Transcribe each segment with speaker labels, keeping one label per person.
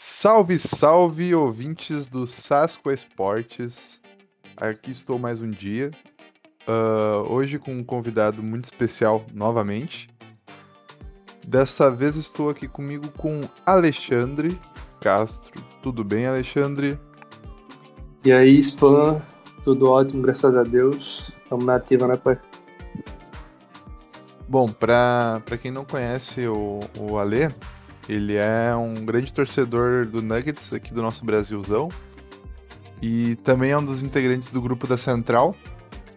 Speaker 1: Salve, salve, ouvintes do Sasco Esportes. Aqui estou mais um dia. Uh, hoje com um convidado muito especial novamente. Dessa vez estou aqui comigo com Alexandre Castro. Tudo bem, Alexandre?
Speaker 2: E aí, Spam? Tudo ótimo, graças a Deus. Estamos na ativa, né, pai?
Speaker 1: Bom, pra quem não conhece o, o Ale, ele é um grande torcedor do Nuggets aqui do nosso Brasilzão. E também é um dos integrantes do grupo da Central.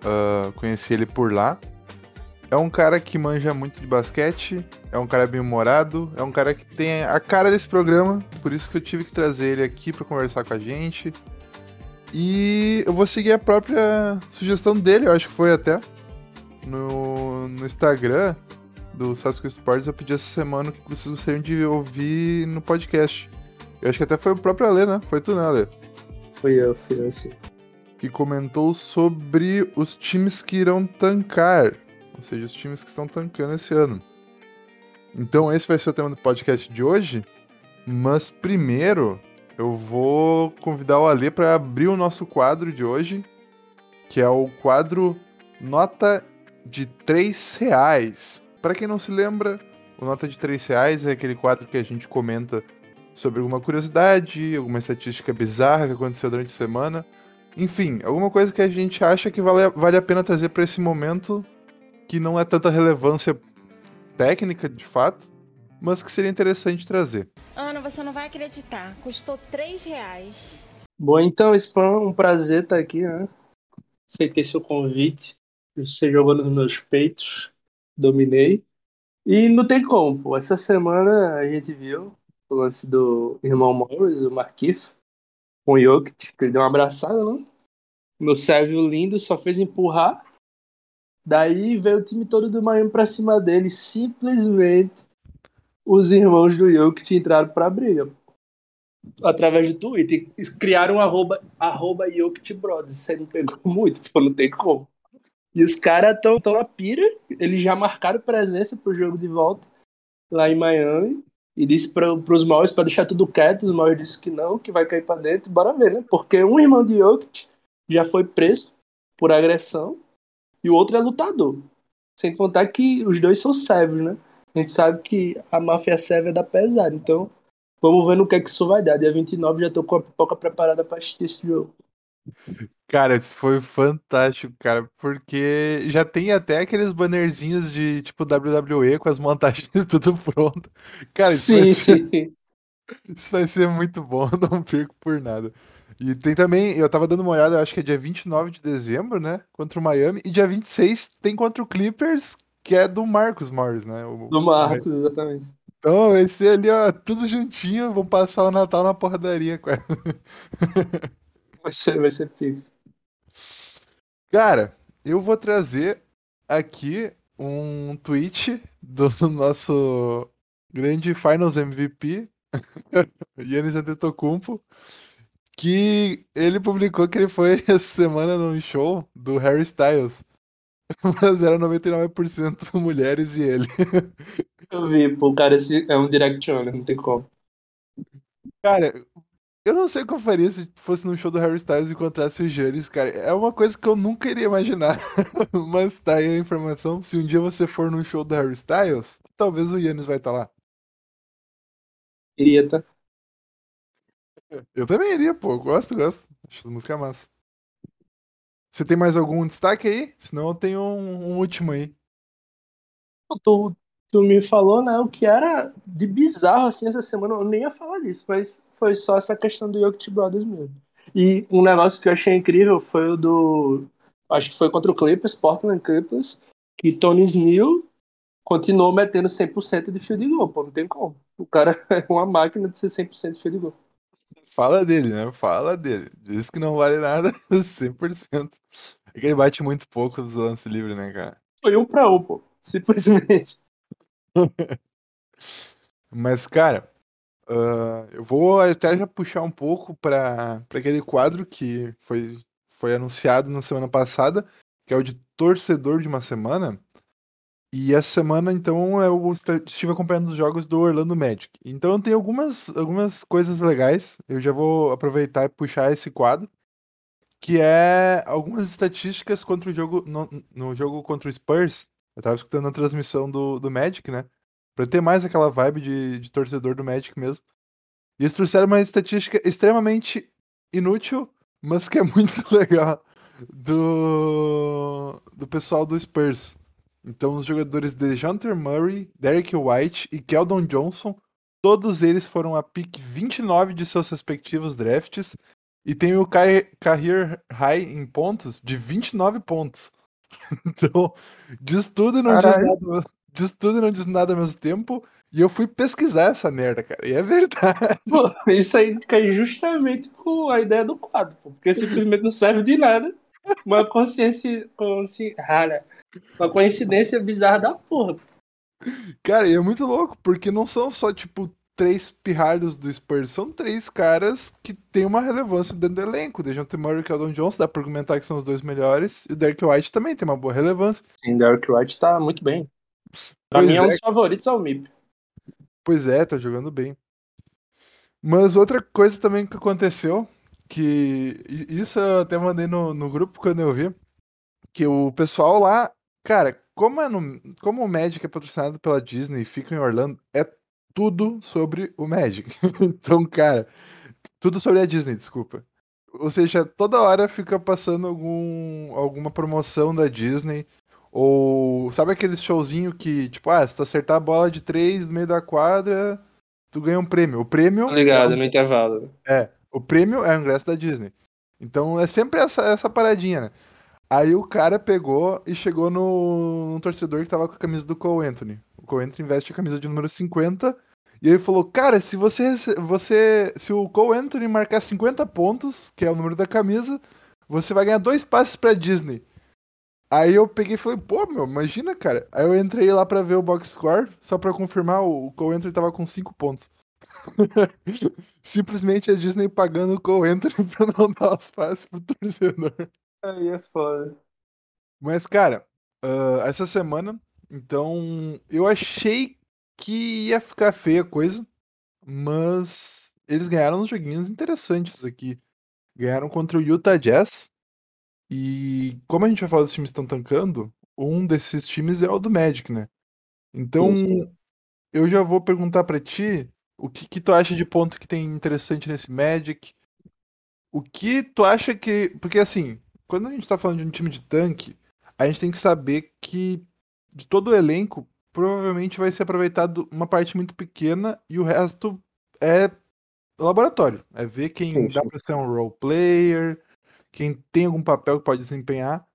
Speaker 1: Uh, conheci ele por lá. É um cara que manja muito de basquete, é um cara bem-humorado, é um cara que tem a cara desse programa, por isso que eu tive que trazer ele aqui para conversar com a gente. E eu vou seguir a própria sugestão dele, eu acho que foi até. No, no Instagram do Sasco Sports, eu pedi essa semana o que vocês gostariam de ouvir no podcast. Eu acho que até foi o próprio Ale, né? Foi tu, né, Ale?
Speaker 2: Foi eu, fui eu, sim.
Speaker 1: Que comentou sobre os times que irão tancar. Ou seja, os times que estão tancando esse ano. Então, esse vai ser o tema do podcast de hoje. Mas primeiro, eu vou convidar o Ale para abrir o nosso quadro de hoje, que é o quadro Nota de 3 reais. Para quem não se lembra, o Nota de 3 reais é aquele quadro que a gente comenta sobre alguma curiosidade, alguma estatística bizarra que aconteceu durante a semana. Enfim, alguma coisa que a gente acha que vale, vale a pena trazer para esse momento, que não é tanta relevância técnica de fato, mas que seria interessante trazer.
Speaker 3: Ana, você não vai acreditar. Custou 3 reais.
Speaker 2: Bom, então, Spam, um prazer estar aqui, né? Aceitei seu convite. Você jogou nos meus peitos. Dominei. E não tem como, pô. Essa semana a gente viu o lance do irmão Morris, o Markif, com o Jokic, que ele deu uma abraçada, né? Meu Sérvio lindo só fez empurrar. Daí veio o time todo do Miami pra cima dele. Simplesmente os irmãos do Jokic entraram pra briga. Através do Twitter. Criaram um arroba, arroba Jokic Brothers. Aí me pegou muito, pô, não tem como. E os caras estão tão na pira. Eles já marcaram presença pro jogo de volta lá em Miami. E disse para os Maus para deixar tudo quieto. Os Maus disse que não, que vai cair para dentro. Bora ver, né? Porque um irmão de Jokic já foi preso por agressão e o outro é lutador. Sem contar que os dois são servos, né? A gente sabe que a máfia serva é da pesada. Então, vamos ver no que é que isso vai dar. Dia 29 já tô com a pipoca preparada para assistir esse jogo.
Speaker 1: Cara, isso foi fantástico, cara, porque já tem até aqueles bannerzinhos de tipo WWE com as montagens tudo pronto. Cara, isso vai
Speaker 2: Sim,
Speaker 1: ser,
Speaker 2: sim.
Speaker 1: isso vai ser muito bom, não perco por nada. E tem também, eu tava dando uma olhada, eu acho que é dia 29 de dezembro, né? Contra o Miami. E dia 26 tem contra o Clippers, que é do Marcos Morris, né? O,
Speaker 2: Do Marcos, exatamente.
Speaker 1: Então vai ser ali, ó, tudo juntinho, vão passar o Natal na porradaria.
Speaker 2: Vai ser, vai ser pico.
Speaker 1: Cara, eu vou trazer aqui um tweet do nosso grande Finals MVP, Yannis Antetokounmpo, que ele publicou que ele foi essa semana num show do Harry Styles. Mas era 99% mulheres e ele.
Speaker 2: Eu vi, pô, o cara esse é um direct não tem como.
Speaker 1: Cara, eu não sei o que eu faria se fosse num show do Harry Styles e encontrasse o Giannis, cara. É uma coisa que eu nunca iria imaginar. Mas tá aí a informação. Se um dia você for num show do Harry Styles, talvez o Yannis vai estar lá.
Speaker 2: Iria, tá?
Speaker 1: Eu também iria, pô. Gosto, gosto. Acho as músicas massa. Você tem mais algum destaque aí? Senão eu tenho um, um último aí.
Speaker 2: Tu, tu me falou, né, o que era de bizarro, assim, essa semana. Eu nem ia falar disso, mas foi só essa questão do Jokic Brothers mesmo. E um negócio que eu achei incrível foi o do... Acho que foi contra o Clippers, Portland Clippers, que Tony Snell continuou metendo 100% de field goal, pô. Não tem como. O cara é uma máquina de ser 100% de field goal.
Speaker 1: Fala dele, né? Fala dele. Diz que não vale nada 100%. É que ele bate muito pouco dos lances livres, né, cara?
Speaker 2: Foi um pra um, pô. Simplesmente.
Speaker 1: Mas, cara, ah, eu vou até já puxar um pouco para aquele quadro que foi, foi anunciado na semana passada, que é o de torcedor de uma semana. E essa semana, então, eu estive acompanhando os jogos do Orlando Magic. Então tem algumas, algumas coisas legais. Eu já vou aproveitar e puxar esse quadro. Que é algumas estatísticas contra o jogo. No, no jogo contra o Spurs. Eu tava escutando a transmissão do, do Magic, né? Pra ter mais aquela vibe de, de torcedor do Magic mesmo. E eles trouxeram uma estatística extremamente inútil, mas que é muito legal. Do, do pessoal do Spurs. Então, os jogadores de Hunter Murray, Derek White e Keldon Johnson, todos eles foram a pick 29 de seus respectivos drafts e tem o career high em pontos de 29 pontos. Então, diz tudo e não diz nada, diz tudo e não diz nada ao mesmo tempo. E eu fui pesquisar essa merda, cara. E é verdade.
Speaker 2: Pô, isso aí cai justamente com a ideia do quadro, porque simplesmente não serve de nada. Uma consciência, rara uma coincidência bizarra da porra.
Speaker 1: Cara, e é muito louco, porque não são só, tipo, três pirralhos do Spurs, são três caras que têm uma relevância dentro do elenco. Dejounte Murray e Keldon Johnson, dá pra argumentar que são os dois melhores, e o Derek White também tem uma boa relevância.
Speaker 2: Sim, o Derek White tá muito bem. Pra pois mim é um dos favoritos ao MIP.
Speaker 1: Pois é, tá jogando bem. Mas outra coisa também que aconteceu, que isso eu até mandei no, no grupo quando eu vi, que o pessoal lá Cara, como, é no, como o Magic é patrocinado pela Disney e fica em Orlando, é tudo sobre o Magic. então, cara, tudo sobre a Disney, desculpa. Ou seja, toda hora fica passando algum, alguma promoção da Disney. Ou sabe aquele showzinho que, tipo, ah, se tu acertar a bola de três no meio da quadra, tu ganha um prêmio. O prêmio.
Speaker 2: Ligado, é no intervalo.
Speaker 1: É, o prêmio é o ingresso da Disney. Então é sempre essa, essa paradinha, né? Aí o cara pegou e chegou no, no torcedor que tava com a camisa do Cole Anthony. O Cole Anthony veste a camisa de número 50. E ele falou: Cara, se você, você. Se o Cole Anthony marcar 50 pontos, que é o número da camisa, você vai ganhar dois passes pra Disney. Aí eu peguei e falei, pô, meu, imagina, cara. Aí eu entrei lá pra ver o box score, só pra confirmar, o Cole Anthony tava com 5 pontos. Simplesmente a Disney pagando o Cole Anthony pra não dar os passes pro torcedor.
Speaker 2: Aí é foda.
Speaker 1: Mas, cara, uh, essa semana, então, eu achei que ia ficar feia a coisa, mas eles ganharam uns joguinhos interessantes aqui. Ganharam contra o Utah Jazz. E como a gente vai falar dos times que estão tancando, um desses times é o do Magic, né? Então, Sim. eu já vou perguntar para ti o que, que tu acha de ponto que tem interessante nesse Magic. O que tu acha que. Porque assim, quando a gente tá falando de um time de tanque, a gente tem que saber que de todo o elenco, provavelmente vai ser aproveitado uma parte muito pequena e o resto é laboratório. É ver quem sim, dá sim. pra ser um role player, quem tem algum papel que pode desempenhar.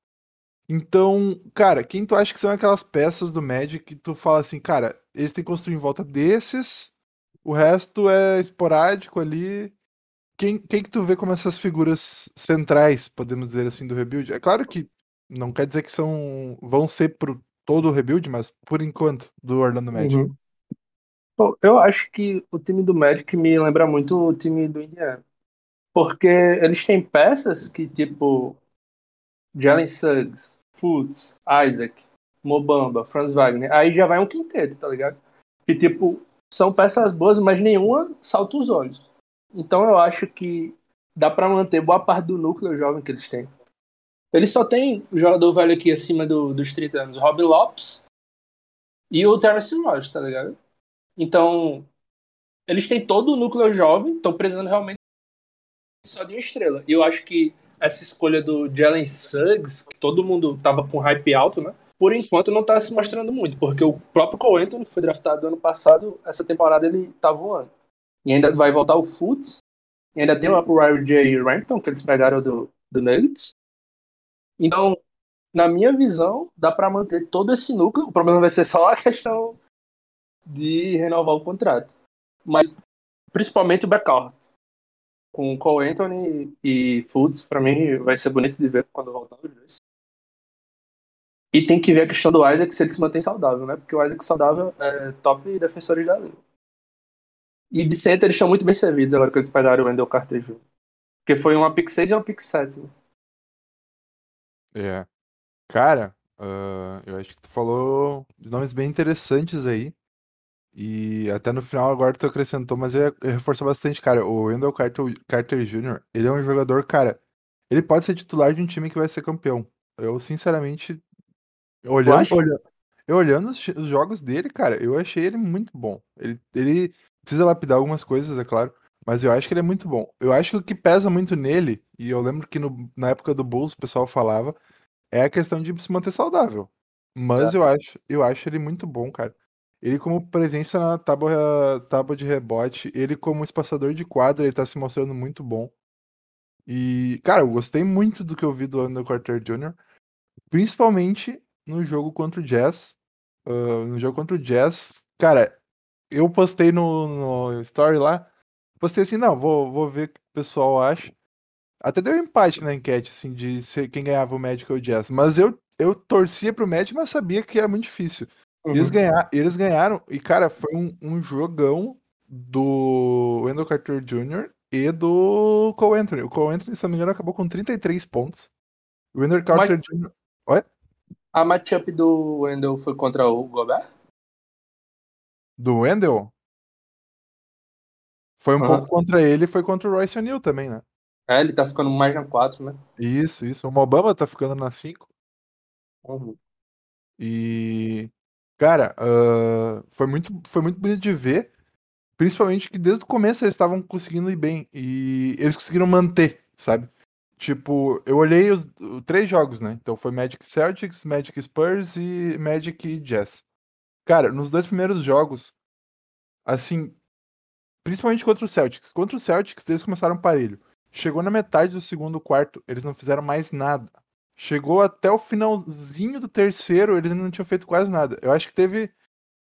Speaker 1: Então, cara, quem tu acha que são aquelas peças do Magic que tu fala assim, cara, eles têm que construir em volta desses, o resto é esporádico ali quem, quem que tu vê como essas figuras centrais, podemos dizer assim, do rebuild? É claro que não quer dizer que são vão ser pro todo o rebuild, mas por enquanto, do Orlando Magic. Uhum.
Speaker 2: Bom, eu acho que o time do Magic me lembra muito o time do Indiana. Porque eles têm peças que, tipo, Jalen Suggs, Fultz, Isaac, Mobamba, Franz Wagner. Aí já vai um quinteto, tá ligado? Que, tipo, são peças boas, mas nenhuma salta os olhos. Então eu acho que dá para manter boa parte do núcleo jovem que eles têm. Eles só tem jogador velho aqui acima do, dos 30 anos, Rob Lopes e o Terrence Ross, tá ligado? Então, eles têm todo o núcleo jovem, estão precisando realmente só de uma estrela. E eu acho que essa escolha do Jalen Suggs, que todo mundo tava com hype alto, né? Por enquanto não tá se mostrando muito, porque o próprio Cole Anthony foi draftado ano passado, essa temporada ele tá voando. E ainda vai voltar o Fultz. E ainda tem o Riley J. Rampton, que eles pegaram do, do Nuggets. Então, na minha visão, dá para manter todo esse núcleo. O problema vai ser só a questão de renovar o contrato. Mas, principalmente o backcourt. Com Cole Anthony e Fultz, para mim, vai ser bonito de ver quando voltar os dois. E tem que ver a questão do Isaac se ele se mantém saudável, né? Porque o Isaac saudável é top defensor da liga. E de center eles estão muito bem servidos agora que eles pegaram o Wendell Carter Jr. Porque foi uma pick 6 e uma pick 7. Né?
Speaker 1: É. Cara, Uh, eu acho que tu falou de nomes bem interessantes aí. E até no final agora tu acrescentou, mas eu ia reforçar bastante, cara. O Wendell Carter, Carter Jr., ele é um jogador, cara. Ele pode ser titular de um time que vai ser campeão. Eu, sinceramente, olhando, olhando, eu olhando os, os, jogos dele, cara, eu achei ele muito bom. Ele, ele precisa lapidar algumas coisas, é claro. Mas eu acho que ele é muito bom. Eu acho que o que pesa muito nele, e eu lembro que no, na época do Bulls o pessoal falava, é a questão de se manter saudável. Mas eu acho, eu acho ele muito bom, cara. Ele como presença na tábua, tábua de rebote, ele como espaçador de quadra, ele tá se mostrando muito bom. E, cara, eu gostei muito do que eu vi do Andrew Carter Jr., principalmente no jogo contra o Jazz. Uh, no jogo contra o Jazz, cara, eu postei no, no story lá, Postei assim, não, vou, vou ver o que o pessoal acha. Até deu empate na enquete, assim, de quem ganhava o Magic ou o Jazz. Mas eu, eu torcia pro Magic, mas sabia que era muito difícil. Uhum. Eles, ganhar, eles ganharam, e cara, foi um, um jogão do Wendell Carter Jr. e do Cole Anthony. O Cole Anthony, se não me engano, acabou com 33 pontos. O Wendell Carter mas... Jr. Oi?
Speaker 2: A matchup do Wendell foi contra o Gobert?
Speaker 1: Do Wendell? Foi um uhum. pouco contra ele e foi contra o Royce O'Neal também, né?
Speaker 2: É, ele tá ficando mais na 4, né?
Speaker 1: Isso, isso. O Mobamba tá ficando na 5.
Speaker 2: Uhum.
Speaker 1: E. Cara, uh, foi, muito, foi muito bonito de ver. Principalmente que desde o começo eles estavam conseguindo ir bem. E eles conseguiram manter, sabe? Tipo, eu olhei os, os três jogos, né? Então foi Magic Celtics, Magic Spurs e Magic Jazz. Cara, nos dois primeiros jogos, assim, Principalmente contra o Celtics. Contra o Celtics, eles começaram parelho. Chegou na metade do segundo quarto, eles não fizeram mais nada. Chegou até o finalzinho do terceiro, eles não tinham feito quase nada. Eu acho que teve.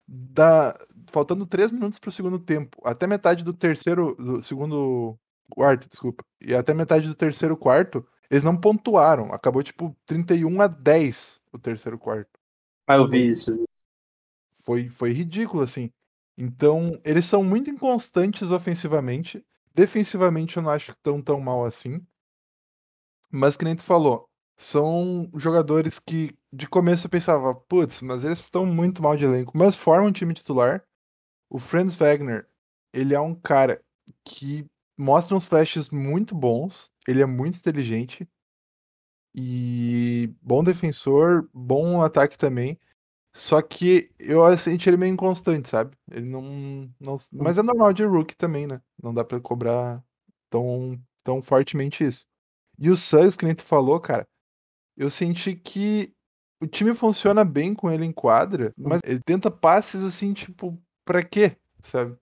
Speaker 1: Da, faltando três minutos pro segundo tempo. Até metade do terceiro. Do segundo quarto, desculpa. E até metade do terceiro quarto, eles não pontuaram. Acabou tipo 31 a 10 o terceiro quarto.
Speaker 2: Ah, eu vi isso.
Speaker 1: Foi, foi ridículo, assim. Então, eles são muito inconstantes ofensivamente. Defensivamente, eu não acho tão tão mal assim. Mas, que nem tu falou, são jogadores que de começo eu pensava, putz, mas eles estão muito mal de elenco, mas formam um time titular. O Franz Wagner, ele é um cara que mostra uns flashes muito bons, ele é muito inteligente e bom defensor, bom ataque também. Só que eu senti ele meio inconstante, sabe? Ele não, não. Mas é normal de rookie também, né? Não dá pra cobrar tão, tão fortemente isso. E o Suggs, que nem tu falou, cara, eu senti que o time funciona bem com ele em quadra, mas ele tenta passes assim, tipo, pra quê? Sabe?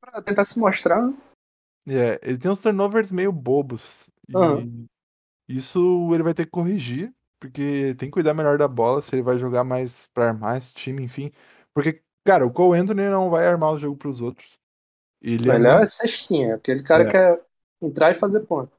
Speaker 2: Pra tentar se mostrar.
Speaker 1: É, ele tem uns turnovers meio bobos. Uhum. E isso ele vai ter que corrigir porque tem que cuidar melhor da bola, se ele vai jogar mais pra armar esse time, enfim. Porque, cara, o Cole Anthony não vai armar o jogo pros outros.
Speaker 2: Ele Melhor é, é cestinha, aquele cara é. quer entrar e fazer ponto.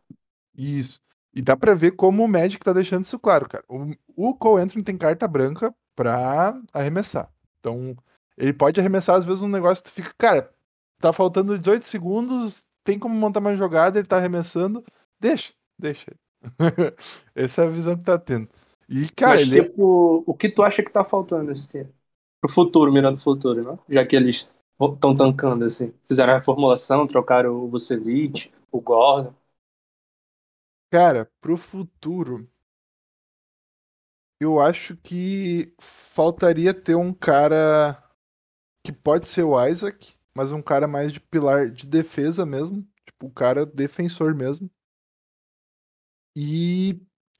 Speaker 1: Isso. E dá pra ver como o Magic tá deixando isso claro, cara. O, o Cole Anthony tem carta branca pra arremessar. Então, ele pode arremessar, às vezes, um negócio que tu fica, cara, tá faltando 18 segundos, tem como montar mais jogada, ele tá arremessando. Deixa, deixa. Essa é a visão que tá tendo. E, cara,
Speaker 2: Mas, ele... tipo, o que tu acha que tá faltando nesse tempo? Pro futuro, mirando o futuro, né? Já que eles estão tancando, assim. Fizeram a reformulação, trocaram o Vucevic, o Gordon.
Speaker 1: Cara, pro futuro, eu acho que faltaria ter um cara que pode ser o Isaac, mas um cara mais de pilar de defesa mesmo. Tipo, um cara defensor mesmo e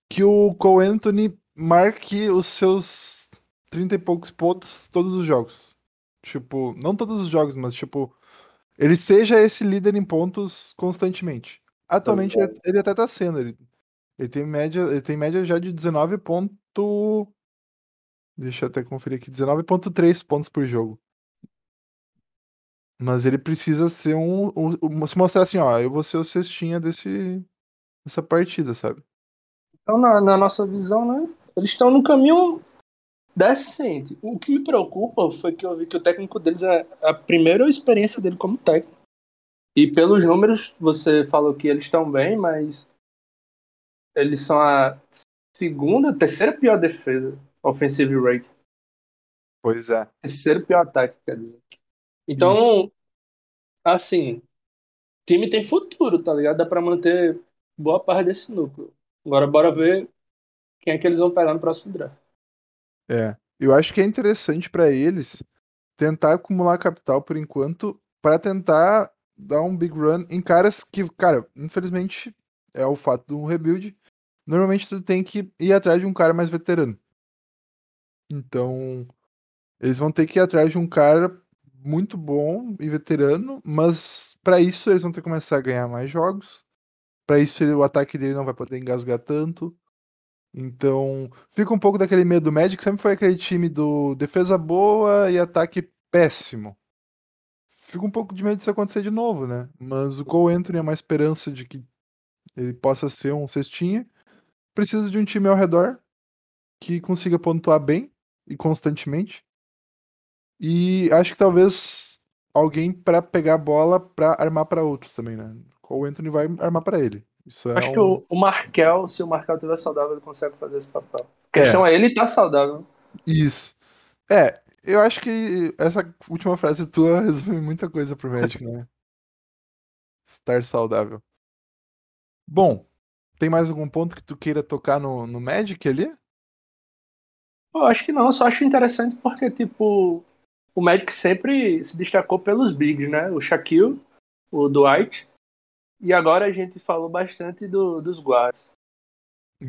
Speaker 1: que o Cole Anthony marque os seus 30 e poucos pontos todos os jogos. Tipo, não todos os jogos, mas tipo, ele seja esse líder em pontos constantemente. Atualmente ele, ele, até tá sendo, ele, ele tem média, ele tem média já de 19 ponto Deixa eu até conferir aqui, 19.3 pontos por jogo. Mas ele precisa ser um, um, um, se mostrar assim, ó, eu vou ser o cestinha desse essa partida, sabe?
Speaker 2: Então, na, na nossa visão, né? Eles estão no caminho decente. O que me preocupa foi que eu vi que o técnico deles é a primeira experiência dele como técnico. E pelos números, você falou que eles estão bem, mas eles são a segunda, terceira pior defesa. Offensive rate.
Speaker 1: Pois é.
Speaker 2: Terceiro pior ataque, quer dizer. Então, assim, o time tem futuro, tá ligado? Dá pra manter boa parte desse núcleo. Agora bora ver quem é que eles vão pegar no próximo draft.
Speaker 1: É. Eu acho que é interessante pra eles tentar acumular capital por enquanto pra tentar dar um big run em caras que, cara, infelizmente é o fato de um rebuild. Normalmente tu tem que ir atrás de um cara mais veterano. Então, eles vão ter que ir atrás de um cara muito bom e veterano, mas pra isso eles vão ter que começar a ganhar mais jogos. Pra isso o ataque dele não vai poder engasgar tanto. Então, fica um pouco daquele medo do Magic, sempre foi aquele time do defesa boa e ataque péssimo. Fica um pouco de medo disso acontecer de novo, né? Mas o Cole Anthony é uma esperança de que ele possa ser um cestinha. Precisa de um time ao redor que consiga pontuar bem e constantemente. E acho que talvez alguém pra pegar a bola pra armar pra outros também, né? Cole Anthony vai armar pra ele. Isso é
Speaker 2: Acho
Speaker 1: um...
Speaker 2: que o, o Markel, se o Markel estiver saudável, ele consegue fazer esse papel. A questão é, ele tá saudável.
Speaker 1: Isso. É, eu acho que essa última frase tua resume muita coisa pro Magic, né? Estar saudável. Bom, tem mais algum ponto que tu queira tocar no, no Magic ali?
Speaker 2: Eu acho que não, eu só acho interessante porque, tipo, o Magic sempre se destacou pelos bigs, né? O Shaquille, o Dwight. E agora a gente falou bastante do, dos guards.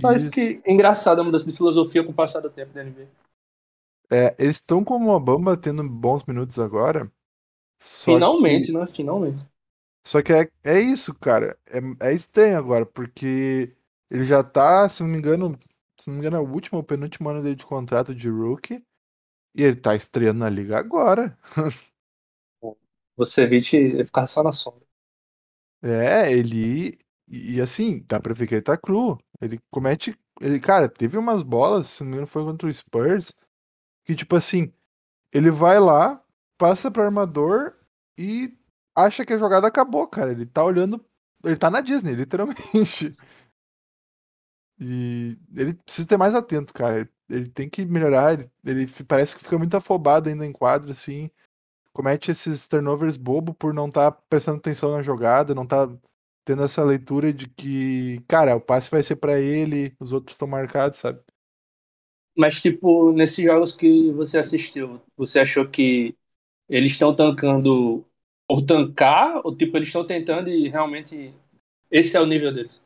Speaker 2: Só isso que é engraçado a mudança de filosofia com o passar do tempo da NBA.
Speaker 1: É, eles estão como uma bamba tendo bons minutos agora.
Speaker 2: Finalmente,
Speaker 1: que,
Speaker 2: né? Finalmente.
Speaker 1: só que é, é isso, cara. É, é estranho agora, porque ele já tá, se não me engano, se não me engano, é o último ou penúltimo ano dele de contrato de rookie. E ele tá estreando na liga agora.
Speaker 2: Você vê ele ficar só na sombra.
Speaker 1: É, ele. E e assim, dá pra ver que ele tá cru. Ele comete. Ele, cara, teve umas bolas, se não me engano, foi contra o Spurs. Que, tipo assim, ele vai lá, passa pro armador e acha que a jogada acabou, cara. Ele tá olhando. Ele tá na Disney, literalmente. E ele precisa ter mais atento, cara. Ele, ele tem que melhorar. Ele, ele parece que fica muito afobado ainda em quadro, assim. Comete esses turnovers bobo por não estar prestando atenção na jogada, não tá tendo essa leitura de que, cara, o passe vai ser pra ele, os outros estão marcados, sabe?
Speaker 2: Mas, tipo, nesses jogos que você assistiu, você achou que eles estão tancando por tancar? Ou, tipo, eles estão tentando e realmente esse é o nível deles?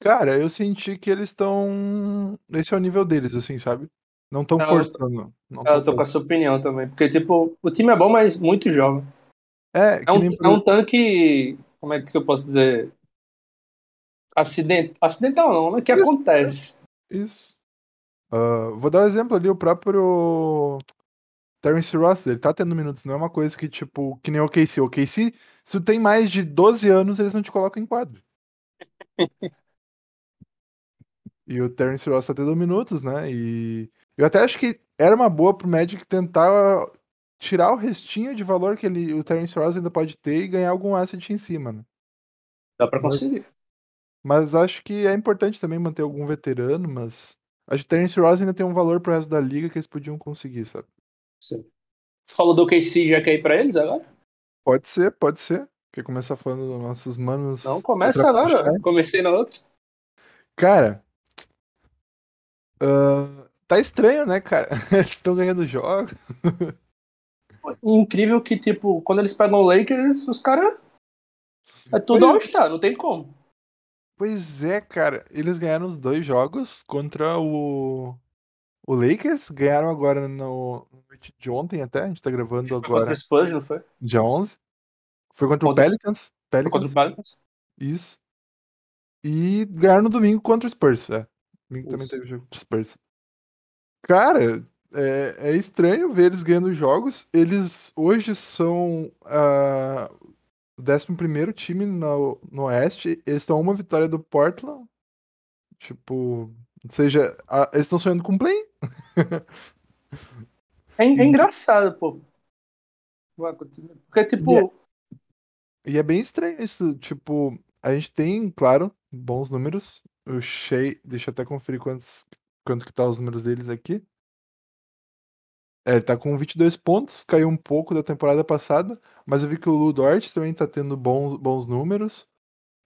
Speaker 1: Cara, eu senti que eles estão. Esse é o nível deles, assim, sabe? Não estão
Speaker 2: Eu-
Speaker 1: forçando. Não
Speaker 2: Eu
Speaker 1: tão
Speaker 2: tô com a sua opinião também. Porque, tipo, o time é bom, mas muito jovem.
Speaker 1: É,
Speaker 2: É
Speaker 1: que
Speaker 2: um,
Speaker 1: nem
Speaker 2: é um tanque. Como é que eu posso dizer? Acident... Acidental não, né? Que
Speaker 1: Isso.
Speaker 2: acontece.
Speaker 1: Isso. Ah, vou dar um exemplo ali, o próprio Terence Ross, ele tá tendo minutos, não é uma coisa que, tipo, que nem o OKC. O OKC, se tu tem mais de 12 anos, eles não te colocam em quadro. E o Terence Ross tá tendo minutos, né? E eu até acho que era uma boa pro Magic tentar tirar o restinho de valor que ele, o Terence Ross ainda pode ter e ganhar algum asset em cima, né?
Speaker 2: Dá pra
Speaker 1: Mas-
Speaker 2: conseguir.
Speaker 1: Mas acho que é importante também manter algum veterano, mas acho que Terence Ross ainda tem um valor pro resto da liga que eles podiam conseguir, sabe?
Speaker 2: Sim. Você falou do KC, já quer ir pra eles agora?
Speaker 1: Pode ser, pode ser. Quer começar falando dos nossos manos.
Speaker 2: Não, começa agora.
Speaker 1: né?
Speaker 2: Comecei na outra.
Speaker 1: Cara. ah, tá estranho, né, cara? Eles estão ganhando jogos.
Speaker 2: Incrível que, tipo, quando eles pegam o Lakers, os caras. É tudo All-Star, não tem como.
Speaker 1: Pois é, cara. Eles ganharam os dois jogos contra o. O Lakers. Ganharam agora no, no noite de ontem até. A gente tá gravando
Speaker 2: Foi
Speaker 1: agora,
Speaker 2: contra o Spurs, não foi?
Speaker 1: dia 11. Foi contra o
Speaker 2: Contra-
Speaker 1: Pelicans.
Speaker 2: Foi contra
Speaker 1: Pelicans.
Speaker 2: o Pelicans.
Speaker 1: Isso. E ganharam no domingo contra o Spurs. É. Domingo também teve jogo contra o Spurs. Cara, é, é estranho ver eles ganhando jogos. Eles hoje são ah, o 11 time no, no Oeste. Eles estão uma vitória do Portland. Tipo, ou seja, a- eles estão sonhando com play.
Speaker 2: É, é engraçado, pô. Porque, tipo,
Speaker 1: E é- E é bem estranho isso. Tipo, a gente tem, claro, bons números. O Shea, deixa eu até conferir quantos, quanto que tá os números deles aqui. É, ele tá com 22 pontos, caiu um pouco da temporada passada, mas eu vi que o Lu Dort também tá tendo bons, bons números.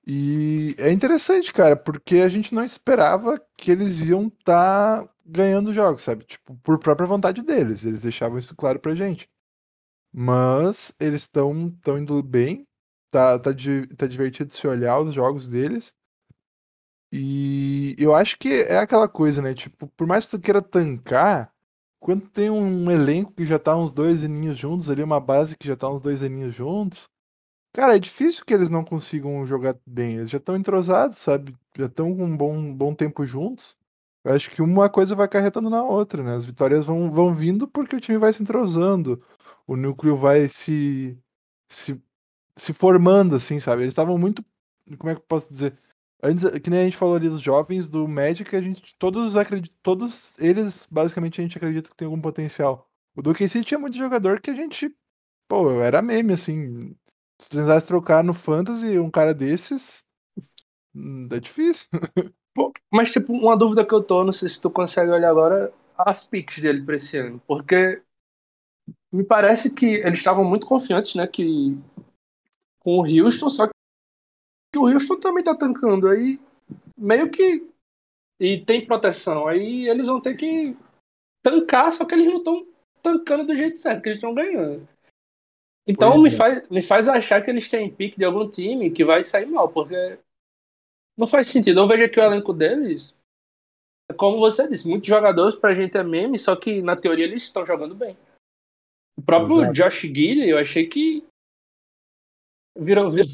Speaker 1: E é interessante, cara, porque a gente não esperava que eles iam estar tá ganhando jogos, sabe? Tipo, por própria vontade deles. Eles deixavam isso claro pra gente. Mas eles estão tão indo bem. Tá, tá, tá divertido se olhar os jogos deles. E eu acho que é aquela coisa, né? Tipo, por mais que você queira tancar, quando tem um elenco que já tá uns dois aninhos juntos, ali uma base que já tá uns dois aninhos juntos, cara, é difícil que eles não consigam jogar bem. Eles já estão entrosados, sabe? Já estão com um bom, bom tempo juntos. Eu acho que uma coisa vai acarretando na outra, né? As vitórias vão, vão vindo porque o time vai se entrosando. O núcleo vai se, se, se formando, assim, sabe? Eles estavam muito. Como é que eu posso dizer? Antes, que nem a gente falou ali dos jovens do Magic, a gente todos acreditam, todos eles basicamente a gente acredita que tem algum potencial. O do KC tinha muito jogador que a gente, pô, era meme assim. Se tentasse trocar no Fantasy um cara desses, hum, é difícil.
Speaker 2: Mas tipo, uma dúvida que eu tô, não sei se tu consegue olhar agora as picks dele pra esse ano, porque me parece que eles estavam muito confiantes, né, que com o Houston, só que que o Houston também tá tancando. Aí meio que. E tem proteção. Aí eles vão ter que tancar, só que eles não estão tancando do jeito certo, que eles estão ganhando. Então me, é. faz, me faz achar que eles têm pique de algum time que vai sair mal, porque não faz sentido. Eu vejo aqui o elenco deles. Como você disse, muitos jogadores pra gente é meme, só que na teoria eles estão jogando bem. O próprio Exato. Josh Giddy, eu achei que virou, virou,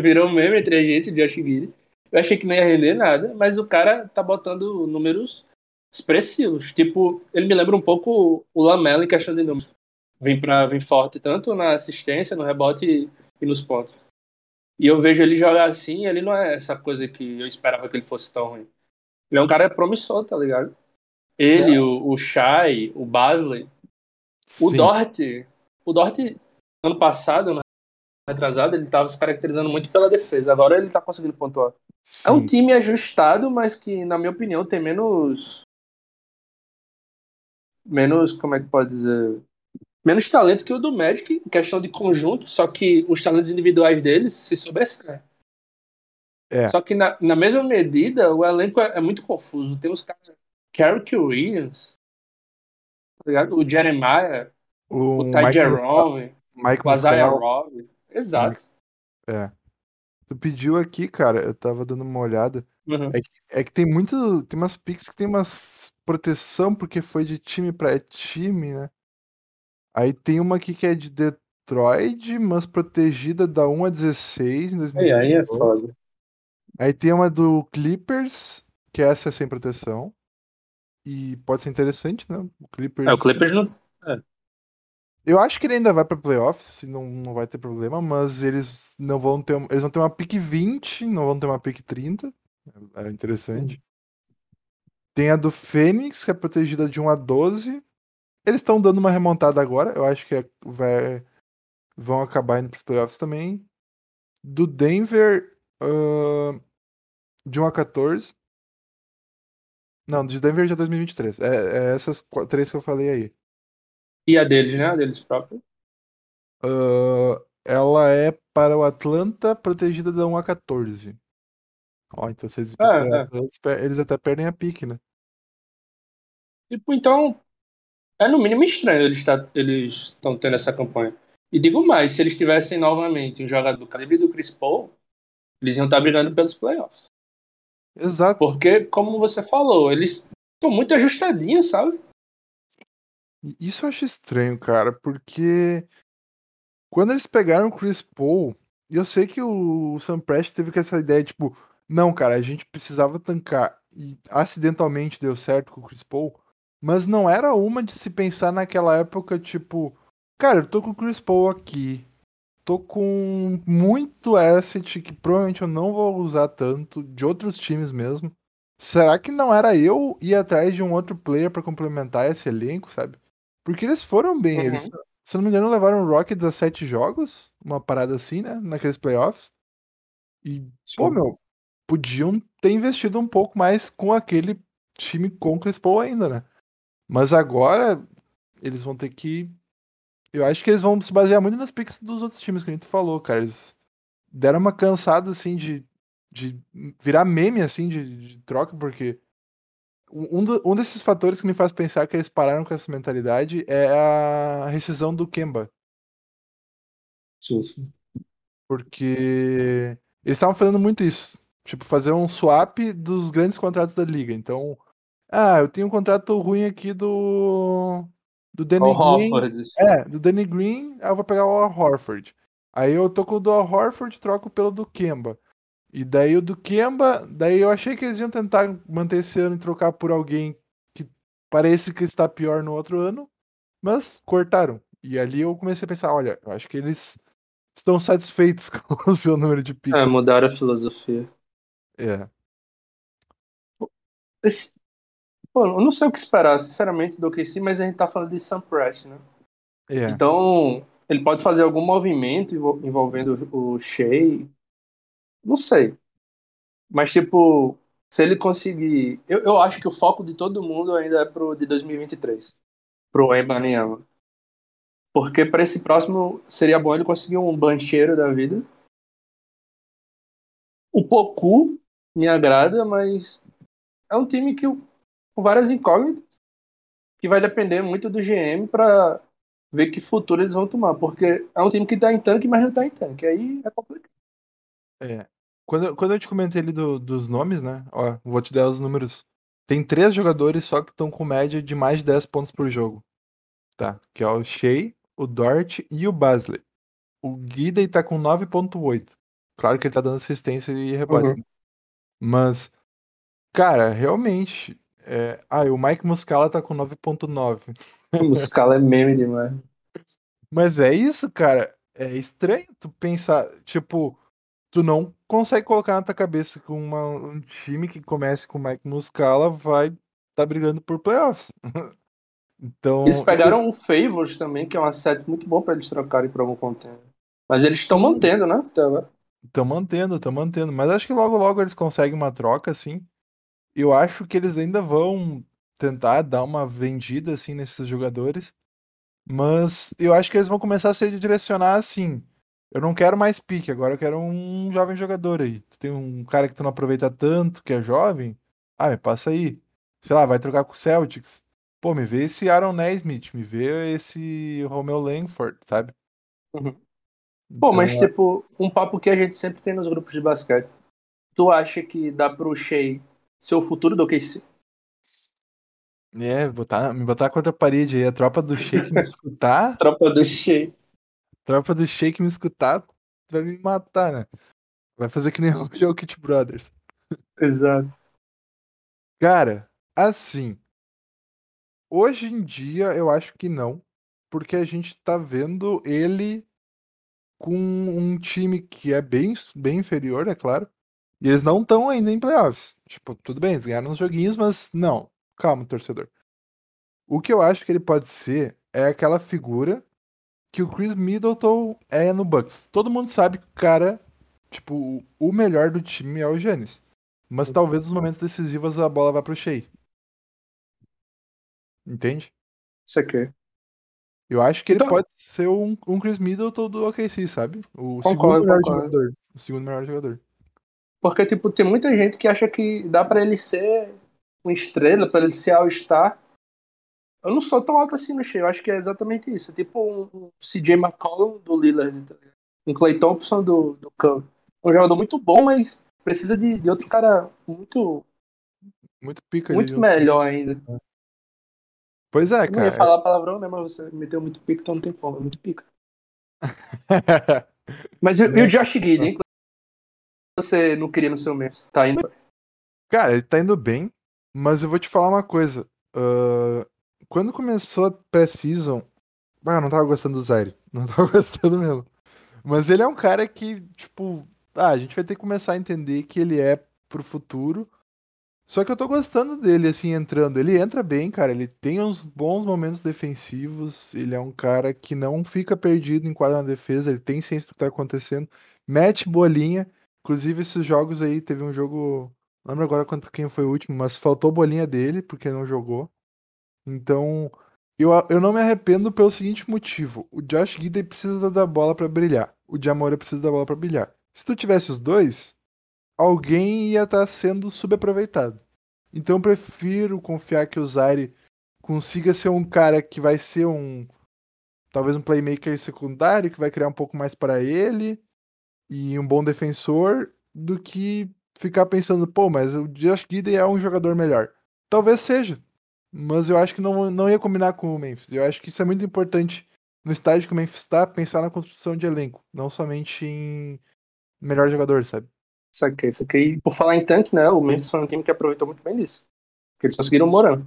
Speaker 2: Virou meme entre a gente, Josh Giddy. Eu achei que não ia render nada, mas o cara tá botando números expressivos. Tipo, ele me lembra um pouco o Lamela em questão de números. Vem, pra, vem forte tanto na assistência, no rebote e nos pontos. E eu vejo ele jogar assim, ele não é essa coisa que eu esperava que ele fosse tão ruim. Ele é um cara promissor, tá ligado? Ele, é. o, o Shai, o Basley, Sim. o Dort. O Dort, ano passado, retrasado, ele estava se caracterizando muito pela defesa. Agora ele está conseguindo pontuar. Sim. É um time ajustado, mas que, na minha opinião, tem menos. Menos. Como é que pode dizer? Menos talento que o do Magic, em questão de conjunto, só que os talentos individuais deles se sobressaem. É. Só que, na, na mesma medida, o elenco é, é muito confuso. Tem os caras. Carrick Williams, tá o Jeremiah, o, o Ty Jerome,
Speaker 1: Mike
Speaker 2: o Isaiah Robb. Exato.
Speaker 1: É. Tu pediu aqui, cara, eu tava dando uma olhada.
Speaker 2: Uhum.
Speaker 1: É, que, é que tem muito. Tem umas picks que tem umas proteção porque foi de time pra time, né? Aí tem uma aqui que é de Detroit, mas protegida da 1 a 16 em 2022.
Speaker 2: aí é foda.
Speaker 1: Aí tem uma do Clippers, que essa é sem proteção. E pode ser interessante, né?
Speaker 2: O Clippers. É, o Clippers não. É.
Speaker 1: Eu acho que ele ainda vai pra playoffs, não, não vai ter problema, mas eles não vão ter. Eles vão ter uma pick 20, não vão ter uma pick 30. É interessante. Tem a do Fênix, que é protegida de 1 a 12. Eles estão dando uma remontada agora. Eu acho que é, vai, vão acabar indo pros playoffs também. Do Denver, uh, de 1 a 14. Não, de Denver já 2023. É, é essas três que eu falei aí.
Speaker 2: E a deles, né? A deles próprios.
Speaker 1: Uh, ela é para o Atlanta protegida da 1 a 14. Ó, então vocês é, é. eles até perdem a pique, né?
Speaker 2: Tipo, então. É no mínimo estranho eles tá, estão tendo essa campanha. E digo mais, se eles tivessem novamente um jogador do calibre do Chris Paul, eles iam estar brigando pelos playoffs.
Speaker 1: Exato.
Speaker 2: Porque, como você falou, eles são muito ajustadinhos, sabe?
Speaker 1: Isso eu acho estranho, cara, porque quando eles pegaram o Chris Paul, eu sei que o Sam Prest teve com essa ideia, tipo, não, cara, a gente precisava tancar e acidentalmente deu certo com o Chris Paul, mas não era uma de se pensar naquela época, tipo, cara, eu tô com o Chris Paul aqui, tô com muito asset que provavelmente eu não vou usar tanto, de outros times mesmo. Será que não era eu ir atrás de um outro player para complementar esse elenco, sabe? Porque eles foram bem. Uhum. Eles, se não me engano, levaram o Rockets a sete jogos. Uma parada assim, né? Naqueles playoffs. E, Sim. pô, meu, podiam ter investido um pouco mais com aquele time com Chris Paul ainda, né? Mas agora eles vão ter que. Eu acho que eles vão se basear muito nas picks dos outros times que a gente falou, cara. Eles deram uma cansada, assim, de, de virar meme, assim, de, de troca, porque um, do, um desses fatores que me faz pensar que eles pararam com essa mentalidade é a rescisão do Kemba.
Speaker 2: Sim, sim.
Speaker 1: Porque eles estavam fazendo muito isso. Tipo, fazer um swap dos grandes contratos da liga. Então, ah, eu tenho um contrato ruim aqui do. Do Danny Green.
Speaker 2: Horford.
Speaker 1: É, do Danny Green, aí eu vou pegar o Al Horford. Aí eu tô com o do Al Horford, troco pelo do Kemba. E daí o do Kemba, daí eu achei que eles iam tentar manter esse ano e trocar por alguém que parece que está pior no outro ano, mas cortaram. E ali eu comecei a pensar, olha, eu acho que eles estão satisfeitos com o seu número de
Speaker 2: É,
Speaker 1: picks.
Speaker 2: mudaram a filosofia.
Speaker 1: É.
Speaker 2: Esse... Pô, eu não sei o que esperar, sinceramente, do OKC, mas a gente tá falando de Sam Prest, né?
Speaker 1: É.
Speaker 2: Então, ele pode fazer algum movimento envol- envolvendo o Shea. Não sei. Mas, tipo, se ele conseguir. Eu, eu acho que o foco de todo mundo ainda é pro de 2023. Pro Embanyama. Porque para esse próximo seria bom ele conseguir um bancheiro da vida. O Poku me agrada, mas é um time que com várias incógnitas que vai depender muito do GM para ver que futuro eles vão tomar, porque é um time que tá em tanque, mas não tá em tanque. Aí é complicado.
Speaker 1: É. Quando, eu- quando eu te comentei ali do- dos nomes, né? Ó, vou te dar os números. Tem três jogadores só que estão com média de mais de 10 pontos por jogo. Tá? Que é o Shea, o Dort e o Basley. O Guidey tá com 9.8. Claro que ele tá dando assistência e rebotes.
Speaker 2: Uhum.
Speaker 1: né? Mas, cara, realmente. É... Ah, e o Mike Muscala tá com 9.9.
Speaker 2: O Scala é meme demais.
Speaker 1: Mas é isso, cara. É estranho tu pensar, tipo, tu não consegue colocar na tua cabeça que uma- um time que comece com o Mike Muscala vai tá brigando por playoffs. então,
Speaker 2: Eles pegaram o Favors também, que é um asset muito bom para eles trocarem para algum contender. Mas eles estão mantendo, né? Até agora.
Speaker 1: estão mantendo, estão mantendo, mas acho que logo logo eles conseguem uma troca assim. Eu acho que eles ainda vão tentar dar uma vendida assim nesses jogadores. Mas eu acho que eles vão começar a se direcionar assim. Eu não quero mais pique, agora eu quero um jovem jogador aí. Tu tem um cara que tu não aproveita tanto, que é jovem. Ah, me passa aí. Sei lá, vai trocar com o Celtics. Pô, me vê esse Aaron Nesmith, me vê esse Romeo Langford, sabe?
Speaker 2: Uhum. Pô, mas
Speaker 1: Então,
Speaker 2: tipo, um papo que a gente sempre tem nos grupos de basquete. Tu acha que dá pro Shea ser o futuro do OKC?
Speaker 1: É, botar, me botar contra a parede aí, a tropa do Shake me escutar,
Speaker 2: Tropa do Shea.
Speaker 1: Tropa do Shake me escutar, vai me matar, né? Vai fazer que nem o Joe Kit Brothers.
Speaker 2: Exato.
Speaker 1: Cara, assim, hoje em dia eu acho que não, porque a gente tá vendo ele com um time que é bem, bem inferior, é claro, e eles não estão ainda em playoffs. Tipo, tudo bem, eles ganharam uns joguinhos, mas não. Calma, torcedor. O que eu acho que ele pode ser é aquela figura que o Chris Middleton é no Bucks. Todo mundo sabe que o cara, tipo, o melhor do time é o Giannis. Mas talvez nos momentos decisivos a bola vá pro Shea. Entende?
Speaker 2: Isso aqui.
Speaker 1: Eu acho que ele
Speaker 2: Então-
Speaker 1: pode ser um, um Chris Middleton do OKC, sabe? O
Speaker 2: Concordo,
Speaker 1: segundo melhor
Speaker 2: concordo.
Speaker 1: jogador. O segundo melhor jogador.
Speaker 2: Porque, tipo, tem muita gente que acha que dá pra ele ser uma estrela, pra ele ser All-Star. Eu não sou tão alto assim no Shea, eu acho que é exatamente isso. É tipo um, um CJ McCollum do Lillard, tá um Clay Thompson do, do Curry. Um jogador muito bom, mas precisa de, de outro cara muito,
Speaker 1: Muito pica
Speaker 2: muito melhor ainda.
Speaker 1: Pois é,
Speaker 2: Eu não ia
Speaker 1: cara.
Speaker 2: falar palavrão, né? Mas você meteu muito pica, então não tem como. É muito pica. Mas e, e o Josh Gideon, hein? Você não queria no seu mês. Tá indo.
Speaker 1: Cara, ele tá indo bem, mas eu vou te falar uma coisa. ahn, quando começou a pré-season, ah, eu não tava gostando do Zaire. Não tava gostando mesmo. Mas ele é um cara que, tipo, ah, a gente vai ter que começar a entender que ele é pro futuro. Só que eu tô gostando dele, assim, entrando. Ele entra bem, cara. Ele tem uns bons momentos defensivos. Ele é um cara que não fica perdido em quadra na defesa. Ele tem ciência do que tá acontecendo. Mete bolinha. Inclusive, esses jogos aí, teve um jogo. Não lembro agora quanto, quem foi o último, mas faltou bolinha dele, porque não jogou. Então, eu, eu não me arrependo pelo seguinte motivo: o Josh Gidey precisa da bola para brilhar, o Diamora precisa da bola para brilhar. Se tu tivesse os dois, alguém ia estar tá sendo subaproveitado. Então, eu prefiro confiar que o Zaire consiga ser um cara que vai ser um. Talvez um playmaker secundário, que vai criar um pouco mais para ele e um bom defensor do que ficar pensando, pô, mas o Josh Gidey é um jogador melhor. Talvez seja, mas eu acho que não, não ia combinar com o Memphis. Eu acho que isso é muito importante no estágio que o Memphis está, pensar na construção de elenco, não somente em melhor jogador, sabe?
Speaker 2: Saquei, saquei. Por falar em tanque, né, o Memphis foi um time que aproveitou muito bem disso. Porque eles conseguiram o Moran.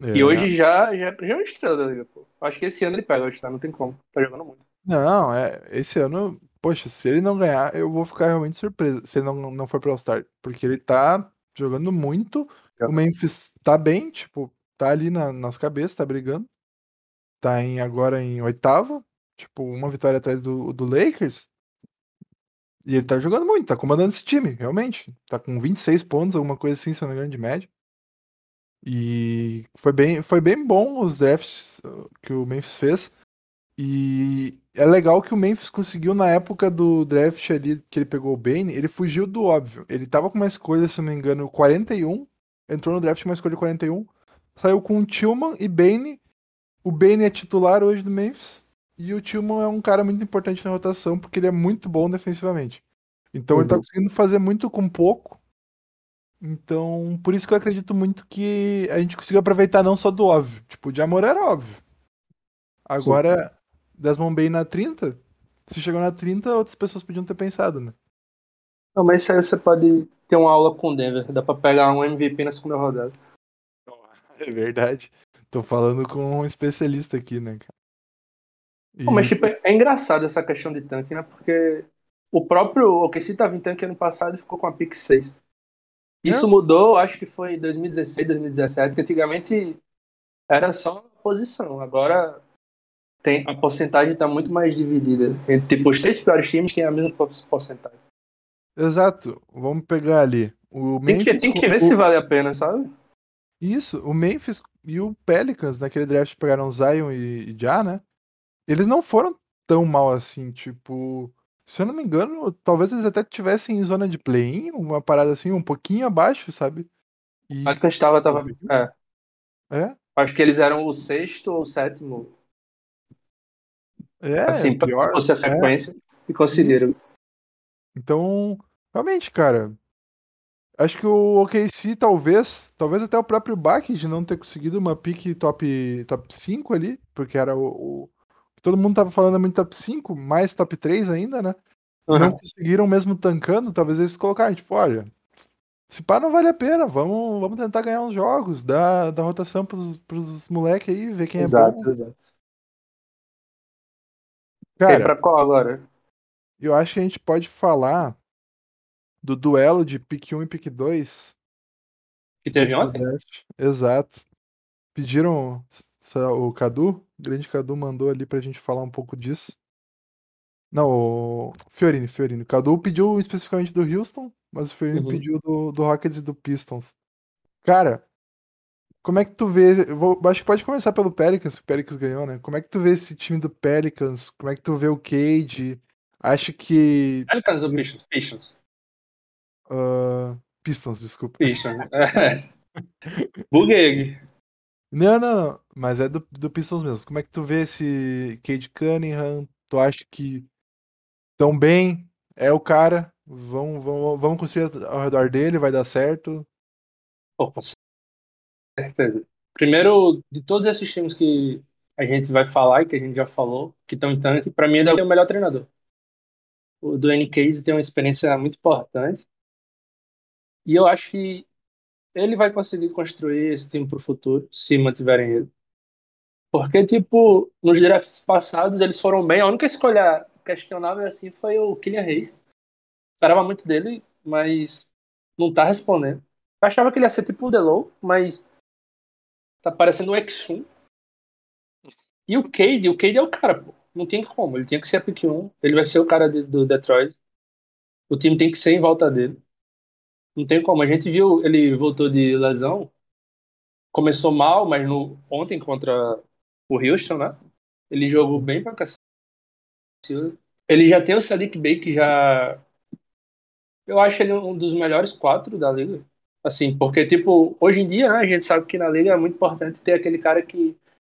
Speaker 2: É. E hoje já, já, já é uma estrela da liga, pô. Acho que esse ano ele pega hoje, tá? Não tem como. Tá jogando muito.
Speaker 1: Não, é. Esse ano poxa, se ele não ganhar, eu vou ficar realmente surpreso se ele não, não for pro All-Star. Porque ele tá jogando muito. É. O Memphis tá bem, tipo, tá ali na, nas cabeças, tá brigando. Tá em, agora em oitavo. Tipo, uma vitória atrás do, do Lakers. E ele tá jogando muito, tá comandando esse time, realmente. Tá com 26 pontos, alguma coisa assim, se não me engano, de média. E foi bem, foi bem bom os drafts uh, que o Memphis fez. E é legal que o Memphis conseguiu na época do draft ali que ele pegou o Bane, ele fugiu do óbvio. Ele tava com uma escolha, se não me engano, 41, entrou no draft com uma escolha 41, saiu com o Tillman e Bane. O Bane é titular hoje do Memphis e o Tillman é um cara muito importante na rotação porque ele é muito bom defensivamente. Então uhum. ele tá uhum. conseguindo fazer muito com pouco. Então, por isso que eu acredito muito que a gente conseguiu aproveitar não só do óbvio. Tipo, o de amor era óbvio. Agora, Sim. Desmond Bain na 30, se chegou na 30, outras pessoas podiam ter pensado, né?
Speaker 2: Não, mas isso aí você pode ter uma aula com o Denver. Dá pra pegar um MVP na segunda rodada.
Speaker 1: É verdade. Tô falando com um especialista aqui, né, cara?
Speaker 2: E... Pô, mas tipo, é engraçado essa questão de tanque, né? Porque o próprio OKC tava em tanque ano passado e ficou com a pick 6. Isso é. mudou, acho que foi em 2016, 2017, que antigamente era só posição. Agora tem, a porcentagem está muito mais dividida. Entre tipo, os três piores times têm a mesma porcentagem.
Speaker 1: Exato. Vamos pegar ali. O
Speaker 2: tem, Memphis, que, tem que ver o... se vale a pena, sabe?
Speaker 1: Isso. O Memphis e o Pelicans, naquele draft pegaram Zion e, e Já, né? Eles não foram tão mal assim, tipo. Se eu não me engano, talvez eles até tivessem em zona de play-in, uma parada assim, um pouquinho abaixo, sabe?
Speaker 2: E... Acho que eu estava, tava. É.
Speaker 1: É?
Speaker 2: Acho que eles eram o sexto ou o sétimo
Speaker 1: é,
Speaker 2: assim, pior, se fosse a é. sequência, é. e conseguiram.
Speaker 1: Então, realmente, cara, acho que o OKC talvez, talvez até o próprio Bach de não ter conseguido uma pick top, top 5 ali, porque era o, o todo mundo tava falando é muito top 5, mais top 3 ainda, né? Uhum. Não conseguiram mesmo tancando, talvez eles colocaram, tipo, olha, se pá não vale a pena, vamos, vamos tentar ganhar uns jogos, dar, dar rotação pros, pros moleques aí, ver quem
Speaker 2: exato,
Speaker 1: é bom.
Speaker 2: Exato, exato. Cara, pra qual agora?
Speaker 1: Eu acho que a gente pode falar do duelo de pick 1 e pick 2.
Speaker 2: Que teve ontem?
Speaker 1: Exato. Pediram o Cadu, o grande Cadu mandou ali pra gente falar um pouco disso. Não, o Fiorini, Fiorini. O Cadu pediu especificamente do Houston, mas o Fiorini uhum. pediu do, do Rockets e do Pistons. Cara, como é que tu vê? Vou, acho que pode começar pelo Pelicans, o Pelicans ganhou, né? Como é que tu vê esse time do Pelicans? Como é que tu vê o Cade? Acho que.
Speaker 2: Pelicans ou Pistons? Pistons.
Speaker 1: Uh, Pistons, desculpa.
Speaker 2: Pistons. É. Buguei.
Speaker 1: Não, não, não. Mas é do, do Pistons mesmo. Como é que tu vê esse Cade Cunningham? Tu acha que tão bem? É o cara? Vamos, vamos, vamos construir ao redor dele, vai dar certo?
Speaker 2: Pô, certeza. Primeiro, de todos esses times que a gente vai falar e que a gente já falou, que estão em tanque, para mim ele é o melhor treinador. O do Case tem uma experiência muito importante. E eu acho que ele vai conseguir construir esse time para o futuro, se mantiverem ele. Porque, tipo, nos drafts passados eles foram bem. A única escolha questionável assim foi o Kylian Reis. Esperava muito dele, mas não tá respondendo. Eu achava que ele ia ser tipo o Delo, mas Tá parecendo o X1. E o Cade, o Cade é o cara, pô. Não tem como. Ele tinha que ser a pick 1. Ele vai ser o cara de, do Detroit. O time tem que ser em volta dele. Não tem como. A gente viu, ele voltou de lesão. Começou mal, mas no, ontem contra o Houston, né? Ele jogou bem pra cacete. Ele já tem o Sadiq Bey, que já. Eu acho ele um dos melhores quatro da liga. Assim, porque, tipo, hoje em dia, né, a gente sabe que na liga é muito importante ter aquele cara que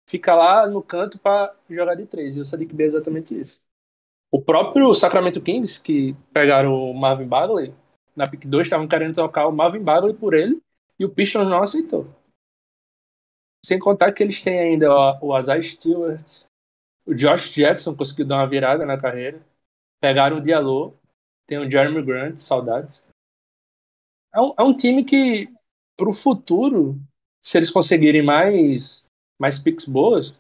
Speaker 2: fica lá no canto para jogar de três. E o Sadiq Bey é exatamente isso. O próprio Sacramento Kings, que pegaram o Marvin Bagley, na pick 2 estavam querendo trocar o Marvin Bagley por ele, e o Pistons não aceitou. Sem contar que eles têm ainda o Azai Stewart, o Josh Jackson conseguiu dar uma virada na carreira. Pegaram o Diallo, tem o Jeremy Grant, saudades. É um, é um time que, pro futuro, se eles conseguirem mais, mais picks boas,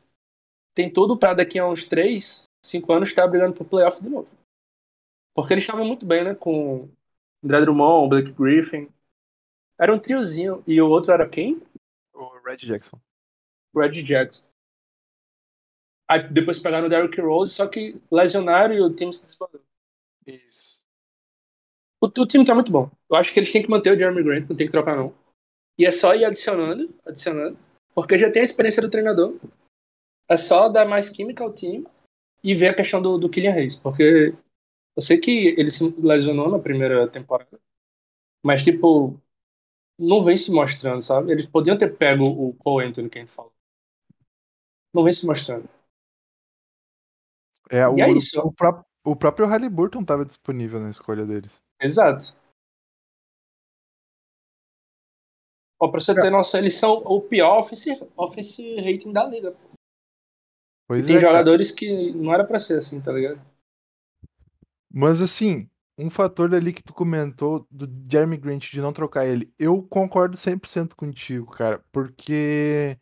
Speaker 2: tem tudo para daqui a uns 3, 5 anos estar brigando pro playoff de novo. Porque eles estavam muito bem, né? Com André Drummond, Blake Griffin. Era um triozinho. E o outro era quem?
Speaker 1: O Red Jackson.
Speaker 2: Red Jackson. Aí depois pegaram o Derrick Rose, só que lesionaram e o time se disparou.
Speaker 1: Isso.
Speaker 2: O, o, time tá muito bom. Eu acho que eles têm que manter o Jeremy Grant, não tem que trocar não. E é só ir adicionando, adicionando, porque já tem a experiência do treinador. É só dar mais química ao time e ver a questão do, do Killian Hayes, porque eu sei que ele se lesionou na primeira temporada, mas tipo, não vem se mostrando, sabe? Eles podiam ter pego o Cole Anthony que a gente falou. Não vem se mostrando.
Speaker 1: É, o,
Speaker 2: é isso.
Speaker 1: O, pró o próprio Halliburton estava disponível na escolha deles.
Speaker 2: Exato. Ó, pra você é. ter noção, eles são o pior offensive, offensive rating da liga.
Speaker 1: Pois
Speaker 2: tem
Speaker 1: é,
Speaker 2: jogadores cara. que não era pra ser assim, tá ligado?
Speaker 1: Mas assim, um fator ali que tu comentou do Jeremy Grant de não trocar ele, eu concordo 100% contigo, cara, porque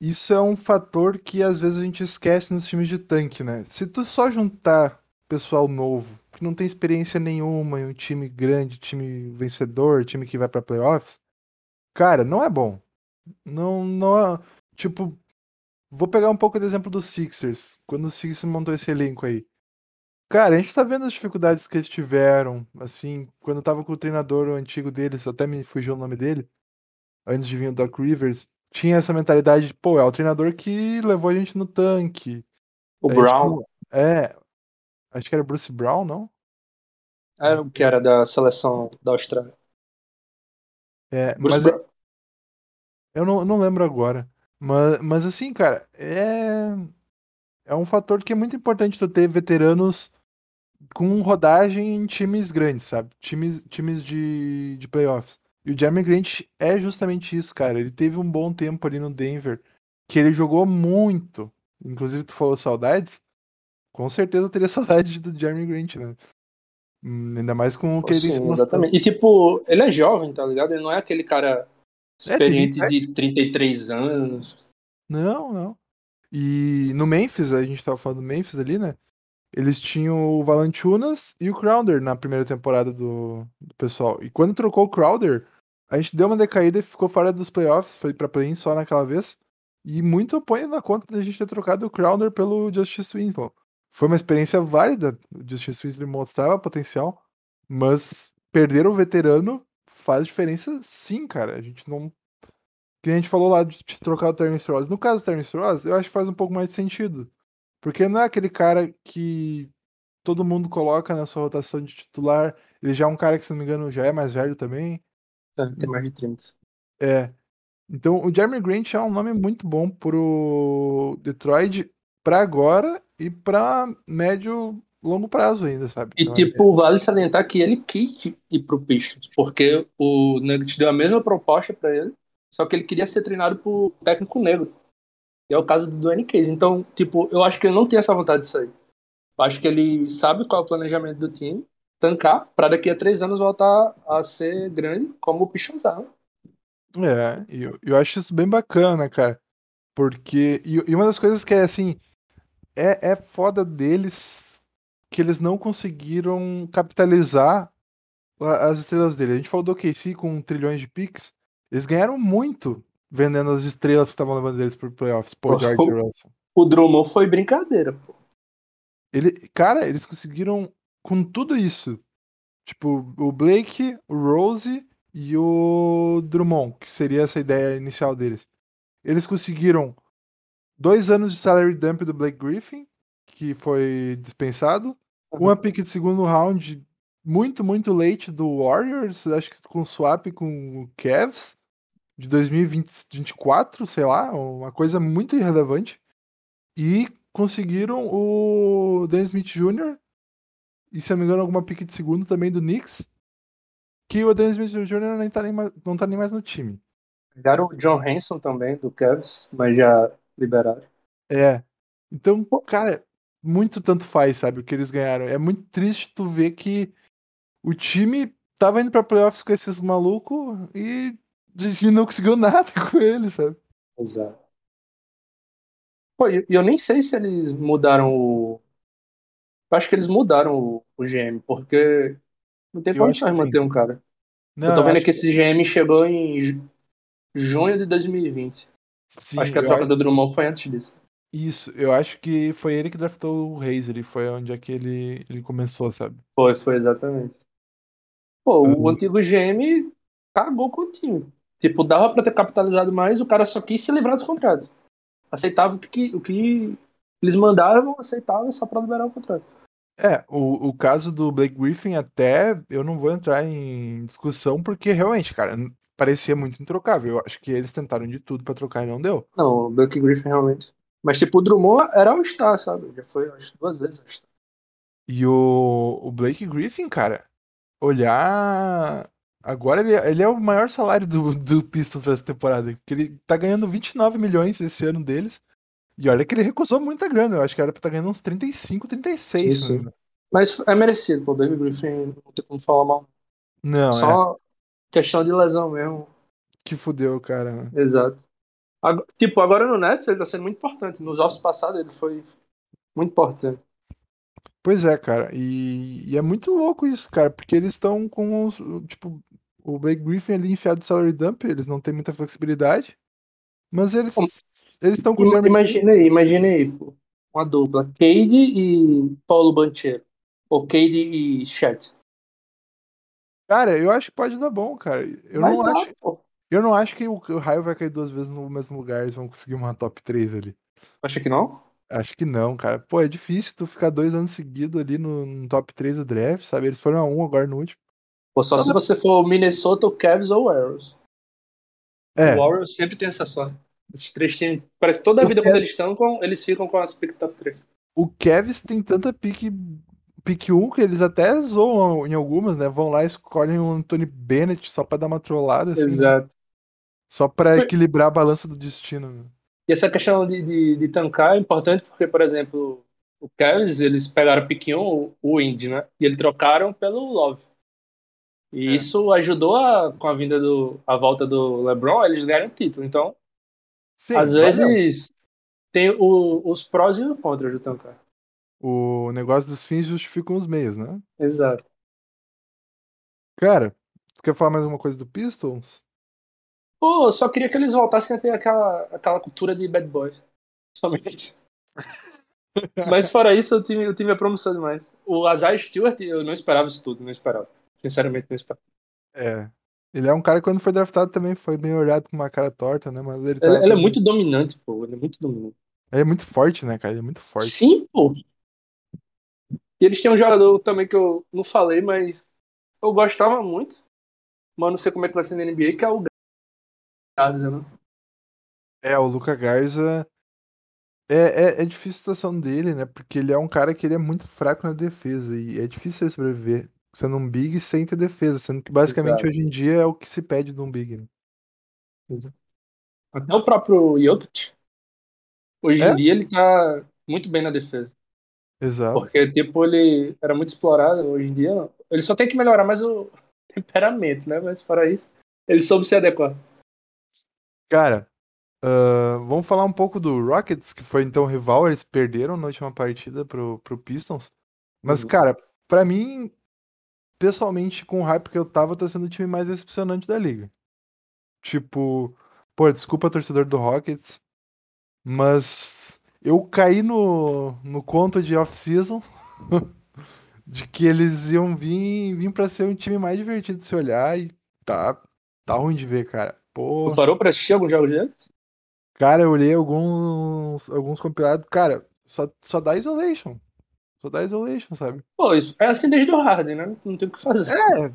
Speaker 1: isso é um fator que às vezes a gente esquece nos times de tanque, né? Se tu só juntar pessoal novo, que não tem experiência nenhuma em um time grande, time vencedor, time que vai para playoffs, cara, não é bom. Não, não é, tipo, vou pegar um pouco do exemplo dos Sixers, quando o Sixers montou esse elenco aí. Cara, a gente tá vendo as dificuldades que eles tiveram, assim, quando eu tava com o treinador antigo deles, até me fugiu o nome dele, antes de vir o Doc Rivers, tinha essa mentalidade de, pô, é o treinador que levou a gente no tanque.
Speaker 2: O Brown.
Speaker 1: Gente, é. Acho que era Bruce Brown, não?
Speaker 2: Era o que era da seleção da Austrália.
Speaker 1: É, Bruce mas Brown. eu não, não lembro agora. Mas, mas assim, cara, é. É um fator que é muito importante tu ter veteranos com rodagem em times grandes, sabe? Times, times de, de playoffs. E o Jeremy Grant é justamente isso, cara. Ele teve um bom tempo ali no Denver, que ele jogou muito. Inclusive, tu falou saudades. Com certeza eu teria saudades do Jeremy Grant, né? Hum, ainda mais com o que
Speaker 2: Sim,
Speaker 1: ele se
Speaker 2: Exatamente. E tipo, ele é jovem, tá ligado? Ele não é aquele cara é, experiente é, de 33 anos.
Speaker 1: Não, não. E no Memphis, a gente tava falando do Memphis ali, né? Eles tinham o Valanciunas e o Crowder na primeira temporada do, do pessoal. E quando trocou o Crowder, a gente deu uma decaída e ficou fora dos playoffs, foi pra play-in só naquela vez. E muito põe na conta da gente ter trocado o Crowder pelo Justice Winslow. Foi uma experiência válida, o Justice Winslow mostrava potencial, mas perder o veterano faz diferença sim, cara. A gente não. Que a gente falou lá de trocar o Terence Ross. No caso do Terence Ross, eu acho que faz um pouco mais de sentido. Porque não é aquele cara que todo mundo coloca na sua rotação de titular. Ele já é um cara que, se não me engano, já é mais velho também.
Speaker 2: É, tem mais de 30.
Speaker 1: É. Então, o Jeremy Grant é um nome muito bom pro Detroit para agora e para médio longo prazo ainda, sabe?
Speaker 2: E
Speaker 1: então,
Speaker 2: tipo, é... vale salientar que ele quis ir pro Pistons, porque o Nuggets deu a mesma proposta para ele, só que ele queria ser treinado por técnico negro. É o caso do Dwayne Case. Então, tipo, eu acho que ele não tem essa vontade de sair. Eu acho que ele sabe qual é o planejamento do time, tancar, para daqui a três anos voltar a ser grande, como o Pistons
Speaker 1: É, eu, eu acho isso bem bacana, cara. Porque. E, e, uma das coisas que é assim. É, é foda deles que eles não conseguiram capitalizar as estrelas dele. A gente falou do OKC com trilhões de picks. Eles ganharam muito vendendo as estrelas que estavam levando eles pro playoffs. Pô, George o, Russell.
Speaker 2: O Drummond foi brincadeira, pô.
Speaker 1: Ele, cara, eles conseguiram, com tudo isso, Tipo, o Blake, o Rose e o Drummond, que seria essa ideia inicial deles. Eles conseguiram dois anos de salary dump do Blake Griffin, que foi dispensado,
Speaker 2: Uhum.
Speaker 1: uma pick de segundo round muito, muito late do Warriors, acho que com swap com o Cavs, de 2024, sei lá, uma coisa muito irrelevante. E conseguiram o Dennis Smith Jr. E se eu não me engano, alguma pick de segundo também do Knicks. Que o Dennis Smith Jr. nem tá nem mais, não tá nem mais no time.
Speaker 2: Pegaram o John Hanson também, do Cavs, mas já liberaram.
Speaker 1: É. Então, cara, muito tanto faz, sabe, o que eles ganharam. É muito triste tu ver que o time tava indo pra playoffs com esses malucos e, e não conseguiu nada com eles, sabe?
Speaker 2: Exato. Pô, e eu nem sei se eles mudaram o. Eu acho que eles mudaram o, o GM, porque não tem condições
Speaker 1: que
Speaker 2: de
Speaker 1: sim.
Speaker 2: manter um cara.
Speaker 1: Não,
Speaker 2: eu tô vendo
Speaker 1: acho
Speaker 2: que esse GM chegou em ju- junho de 2020.
Speaker 1: Sim,
Speaker 2: acho que a troca
Speaker 1: acho-
Speaker 2: do Drummond foi antes disso.
Speaker 1: Isso, eu acho que foi ele que draftou o Reis, ele foi onde é que ele, ele começou, sabe?
Speaker 2: Foi, foi exatamente. Pô, o
Speaker 1: Uhum.
Speaker 2: antigo GM cagou com o time. Tipo, dava pra ter capitalizado mais, o cara só quis se livrar dos contratos. Aceitava o que, o que eles mandaram, aceitava só pra liberar o contrato.
Speaker 1: É, o, o caso do Blake Griffin até eu não vou entrar em discussão porque realmente, cara, parecia muito introcável. Eu acho que eles tentaram de tudo pra trocar e não deu.
Speaker 2: Não, o Blake Griffin realmente. Mas, tipo, o Drummond era um star, sabe? Já foi, acho, duas vezes. Acho.
Speaker 1: E o, o Blake Griffin, cara, olhar. Agora ele, ele é o maior salário do, do Pistons pra essa temporada. Porque ele tá ganhando 29 milhões esse ano deles. E olha que ele recusou muita grana. Eu acho que era pra estar ganhando uns 35, 36.
Speaker 2: Isso.
Speaker 1: engano.
Speaker 2: Mas é merecido, pô. O Blake Griffin não tem como falar mal.
Speaker 1: Não, é.
Speaker 2: Só questão de lesão mesmo.
Speaker 1: Que fudeu, cara.
Speaker 2: Exato. Ag- tipo, agora no Nets ele tá sendo muito importante. Nos offs passados ele foi muito importante.
Speaker 1: Pois é, cara. E, e é muito louco isso, cara, porque eles estão com os, tipo, o Blake Griffin ali enfiado de salary dump, eles não têm muita flexibilidade, mas eles eles estão com
Speaker 2: Imagina aí, imagina aí, pô. Uma dupla. Cade e Paulo Banchero. Ou Cade e Chet.
Speaker 1: Cara, eu acho que pode dar bom, cara. Eu
Speaker 2: Vai
Speaker 1: não
Speaker 2: dar,
Speaker 1: acho,
Speaker 2: pô.
Speaker 1: eu não acho que o, raio vai cair duas vezes no mesmo lugar, eles vão conseguir uma top 3 ali.
Speaker 2: Acha que não?
Speaker 1: Acho que não, cara. Pô, é difícil tu ficar dois anos seguidos ali no, no top 3 do draft, sabe? Eles foram a um agora no último.
Speaker 2: Pô, só se você for o Minnesota, o Cavs ou o Warriors.
Speaker 1: É,
Speaker 2: O Warriors sempre tem essa sorte. Esses três times, parece que toda a
Speaker 1: O
Speaker 2: vida
Speaker 1: Cav-
Speaker 2: quando eles estão, com, eles ficam com as pick top 3.
Speaker 1: o Cavs tem tanta pique, pique 1 que eles até zoam em algumas, né? Vão lá e escolhem o Anthony Bennett só pra dar uma trollada, assim, né?
Speaker 2: Exato.
Speaker 1: Só pra equilibrar a balança do destino. né?
Speaker 2: E essa questão de, de, de tancar é importante porque, por exemplo, o Cavs, eles pegaram o pick 1, o- o Indy, né? E eles trocaram pelo Love. E
Speaker 1: É.
Speaker 2: isso ajudou a, com a vinda do. a volta do LeBron, eles ganharam o título. Então,
Speaker 1: Sim,
Speaker 2: às
Speaker 1: valeu.
Speaker 2: vezes, tem o- os prós e os contras do tancar.
Speaker 1: O negócio dos fins justificam os meios, né?
Speaker 2: Exato.
Speaker 1: Cara, tu quer falar mais alguma coisa do Pistons?
Speaker 2: Pô, eu só queria que eles voltassem a ter aquela, aquela cultura de bad boys. Somente. Mas fora isso, o time, o time é promissor demais. O Azar Stewart, eu não esperava isso tudo, não esperava. Sinceramente, não esperava.
Speaker 1: É. Ele é um cara que quando foi draftado também foi bem olhado com uma cara torta, né? Mas ele tá.
Speaker 2: Ele, ele é muito dominante, pô. Ele é muito dominante.
Speaker 1: Ele é muito forte, né, cara? Ele é muito forte.
Speaker 2: Sim, pô. E eles têm um jogador também que eu não falei, mas eu gostava muito. Mas não sei como é que vai ser na NBA, que é o Gaza, né?
Speaker 1: É, o Luca Garza. É, é, é difícil a situação dele, né? Porque ele é um cara que ele é muito fraco na defesa. E é difícil ele sobreviver sendo um big sem ter defesa. Sendo que basicamente
Speaker 2: Exato.
Speaker 1: hoje em dia é o que se pede de um big. Né?
Speaker 2: Até o próprio Jokic. Hoje
Speaker 1: É?
Speaker 2: em dia ele tá muito bem na defesa.
Speaker 1: Exato.
Speaker 2: Porque, tipo, ele era muito explorado. Hoje em dia, não. ele só tem que melhorar mais o temperamento, né? Mas fora isso, ele soube se adequar.
Speaker 1: Cara, ah, vamos falar um pouco do Rockets, que foi então rival. Eles perderam na última partida pro, pro Pistons. Mas,
Speaker 2: Uhum.
Speaker 1: cara, pra mim, pessoalmente, com o hype que eu tava, tá sendo o time mais decepcionante da liga. Tipo, pô, desculpa, torcedor do Rockets, mas eu caí no, no conto de off-season de que eles iam vir, vir pra ser um time mais divertido de se olhar e tá, tá ruim de ver, cara.
Speaker 2: Tu parou pra assistir alguns jogos deles?
Speaker 1: Cara, eu olhei alguns, alguns compilados. Cara, só, só dá isolation. Dá isolation, sabe?
Speaker 2: Pô, isso é assim desde o Harden, né? Não tem o que fazer.
Speaker 1: É,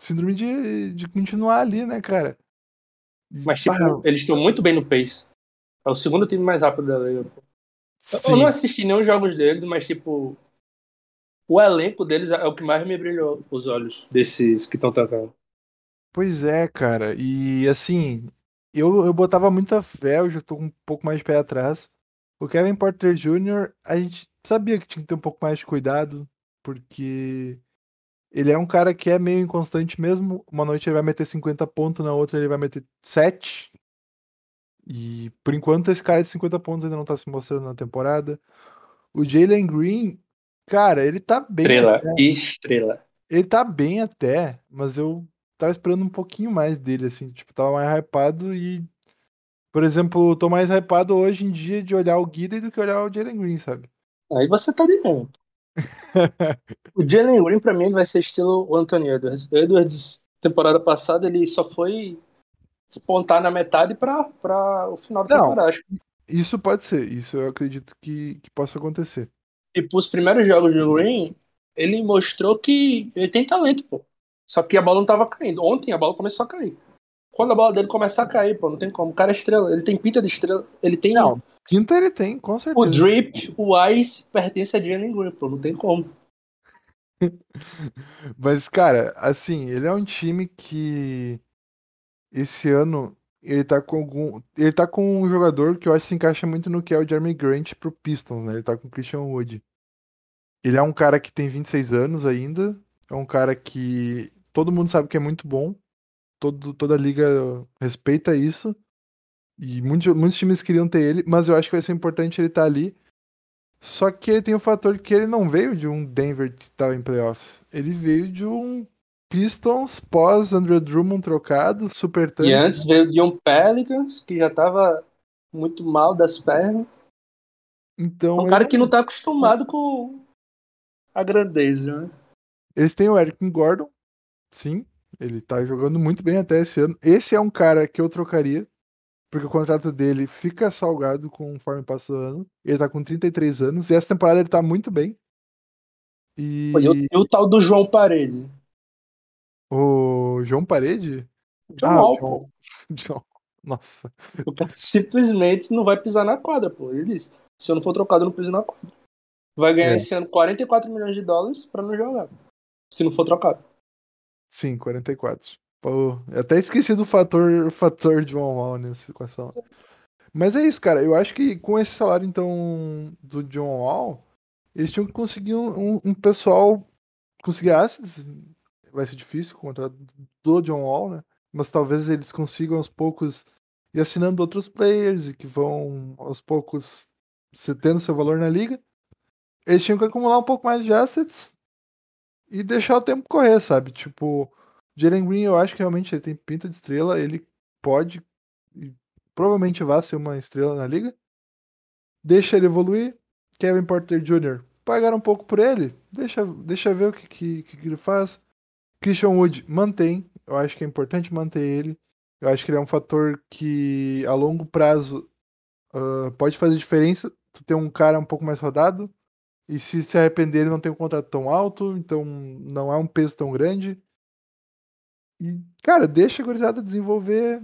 Speaker 1: síndrome de, de continuar ali, né, cara?
Speaker 2: Mas, tipo, eles estão muito bem no pace. É o segundo time mais rápido da liga.
Speaker 1: sim.
Speaker 2: Eu não assisti nenhum jogos deles, mas, tipo, o elenco deles é o que mais me brilhou os olhos desses que estão tocando.
Speaker 1: Pois é, cara. E assim, eu, eu botava muita fé, eu já tô com um pouco mais de pé atrás. O Kevin Porter Jr., a gente sabia que tinha que ter um pouco mais de cuidado, porque ele é um cara que é meio inconstante mesmo. Uma noite ele vai meter 50 pontos, na outra ele vai meter 7. E por enquanto esse cara de 50 pontos ainda não tá se mostrando na temporada. O Jalen Green, cara, ele tá bem.
Speaker 2: Estrela,
Speaker 1: até.
Speaker 2: estrela.
Speaker 1: Ele tá bem até, mas eu tava esperando um pouquinho mais dele, assim, tipo, tava mais hypado e. Por exemplo, eu tô mais hypado hoje em dia de olhar o Guida do que olhar o Jalen Green, sabe?
Speaker 2: Aí você tá de mesmo. O Jalen Green, pra mim, ele vai ser estilo o Anthony Edwards. O Edwards, temporada passada, ele só foi despontar na metade pra, pra o final da
Speaker 1: Não.
Speaker 2: temporada. Acho
Speaker 1: Isso pode ser, isso eu acredito que, que possa acontecer.
Speaker 2: tipo, os primeiros jogos do Green, ele mostrou que ele tem talento, pô. Só que a bola não tava caindo. Ontem a bola começou a cair. Quando a bola dele começar a cair, pô, não tem como. O cara é estrela. Ele tem pinta de estrela. Ele tem.
Speaker 1: Não, Quinta ele tem, com
Speaker 2: O
Speaker 1: certeza.
Speaker 2: drip, o ice pertence a Jalen Green, pô. Não tem como.
Speaker 1: Mas, cara, assim, ele é um time que esse ano ele tá com algum. Ele tá com um jogador que eu acho que se encaixa muito no que é o Jeremy Grant pro Pistons, né? Ele tá com o Christian Wood. Ele é um cara que tem 26 anos ainda. É um cara que todo mundo sabe que é muito bom. Todo, toda a liga respeita isso. E muitos, muitos times queriam ter ele, mas eu acho que vai ser importante ele estar ali. Só que ele tem o fator que ele não veio de um Denver que estava em playoffs. Ele veio de um Pistons pós Andrew Drummond trocado, super tanque.
Speaker 2: E antes veio o Dion Pelicans, que já tava muito mal das pernas.
Speaker 1: Então,
Speaker 2: É um
Speaker 1: ele
Speaker 2: cara
Speaker 1: não-
Speaker 2: que não tá acostumado com a grandeza, né?
Speaker 1: Eles têm o Eric Gordon, sim. Ele tá jogando muito bem até esse ano. Esse é um cara que eu trocaria, porque o contrato dele fica salgado conforme passa o ano. Ele tá com 33 anos, e essa temporada ele tá muito bem. E
Speaker 2: E o, e o tal do João Parede.
Speaker 1: o João Parede?
Speaker 2: João
Speaker 1: Ah,
Speaker 2: pô.
Speaker 1: João- Nossa.
Speaker 2: O cara simplesmente não vai pisar na quadra, pô. Ele disse: se eu não for trocado, eu não piso na quadra. Vai ganhar
Speaker 1: É.
Speaker 2: esse ano 44 milhões de dólares pra não jogar. Se não for trocado.
Speaker 1: Sim, 44. Pô, eu até esqueci do fator, fator John Wall nessa equação. Mas é isso, cara. Eu acho que com esse salário, então, do John Wall, eles tinham que conseguir um, um- um pessoal conseguir assets. Vai ser difícil com o contrato do John Wall, né? Mas talvez eles consigam aos poucos ir assinando outros players e que vão aos poucos se tendo seu valor na liga. Eles tinham que acumular um pouco mais de assets e deixar o tempo correr, sabe? Tipo, Jalen Green, eu acho que realmente ele tem pinta de estrela, ele pode provavelmente vai ser uma estrela na liga. Deixa ele evoluir. Kevin Porter Jr. Pagaram um pouco por ele, deixa, deixa ver o que, que, que ele faz. Christian Wood mantém, eu acho que é importante manter ele. Eu acho que ele é um fator que a longo prazo ah, pode fazer diferença. Tu ter um cara um pouco mais rodado. E se se arrepender, ele não tem um contrato tão alto, então não é um peso tão grande. E, cara, deixa a gurizada desenvolver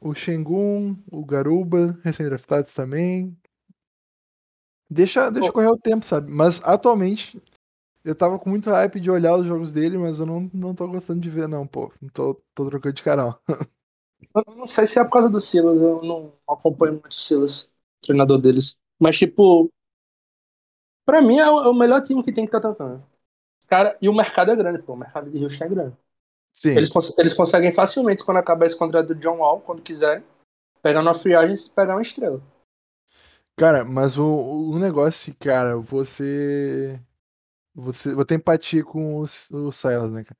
Speaker 1: o Shengun, o Garuba, recém-draftados também. Deixa, deixa correr o tempo, sabe? Mas atualmente eu tava com muito hype de olhar os jogos dele, mas eu não, não tô gostando de ver, não, pô. Não tô, tô trocando de canal.
Speaker 2: Eu não sei se é por causa do Silas, eu não acompanho muito o Silas, treinador deles. Mas, tipo, pra mim é o, é o melhor time que tem que estar tentando. Cara, e o mercado é grande, pô. O mercado de Houston é grande.
Speaker 1: Sim.
Speaker 2: Eles, cons- eles conseguem facilmente, quando acabar esse contrato do John Wall, quando quiserem, pegar uma free agent e pegar uma estrela.
Speaker 1: Cara, mas o, o negócio, cara, você. Você vou ter empatia com o, o Silas, né, cara?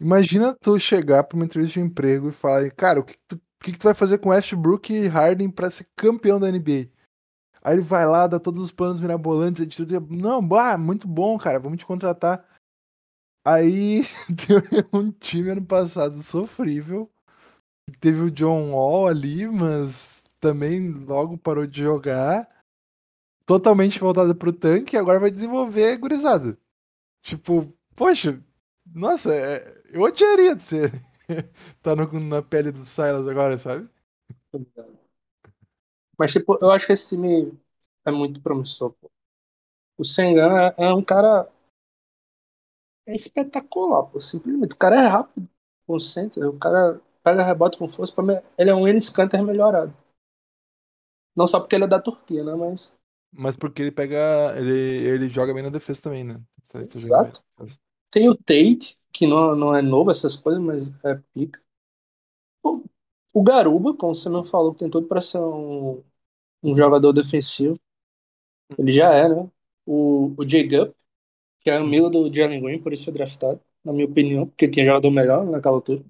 Speaker 1: Imagina tu chegar pra uma entrevista de emprego e falar, cara, o que, tu, o que, que tu vai fazer com Westbrook e Harden pra ser campeão da NBA? Aí ele vai lá, dá todos os planos mirabolantes, e tira- não, bah, muito bom, cara, vamos te contratar. Aí teve um time ano passado sofrível. Teve o John Wall ali, mas também logo parou de jogar. Totalmente voltado pro tanque agora vai desenvolver gurizada. Tipo, poxa, nossa, é, eu odiaria de ser tá no, na pele do Silas agora, sabe?
Speaker 2: Mas, tipo, eu acho que esse time é muito promissor, pô. O Sengan é, é um cara é espetacular, pô. Simplesmente. O cara é rápido, concentra. O cara pega rebote com força. Pra mim, ele é um Enes Kanter melhorado. Não só porque ele é da Turquia, né? Mas.
Speaker 1: Mas porque ele pega. Ele, ele joga bem na defesa também, né?
Speaker 2: Exato. Tem o Tate, que não, não é novo essas coisas, mas é pica. O, o Garuba, como você não falou, tem tudo pra ser um, um jogador defensivo. Ele já é, né? O, o J. Gup, que é amigo do Jalen Green, por isso foi draftado, na minha opinião, porque tinha jogador melhor naquela altura.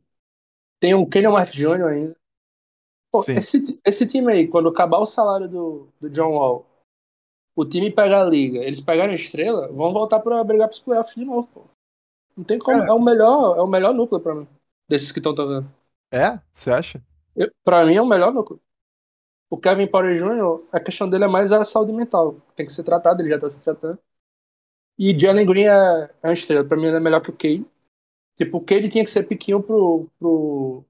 Speaker 2: Tem o Kenyon Martin Jr. ainda. Pô, esse, esse time aí, quando acabar o salário do, do John Wall, o time pegar a liga, eles pegarem a estrela, vão voltar para brigar pros playoffs de novo, pô. Não tem como. É, é o melhor, é o melhor núcleo para mim. Desses que estão jogando.
Speaker 1: É? Você acha?
Speaker 2: Eu, pra mim é o melhor núcleo. O Kevin Porter Jr., a questão dele é mais a saúde mental. Tem que ser tratado, ele já tá se tratando. E Jalen Green é, é uma estrela. Pra mim ele é melhor que o Cade. Tipo, o Cade tinha que ser pequeno pro, pro,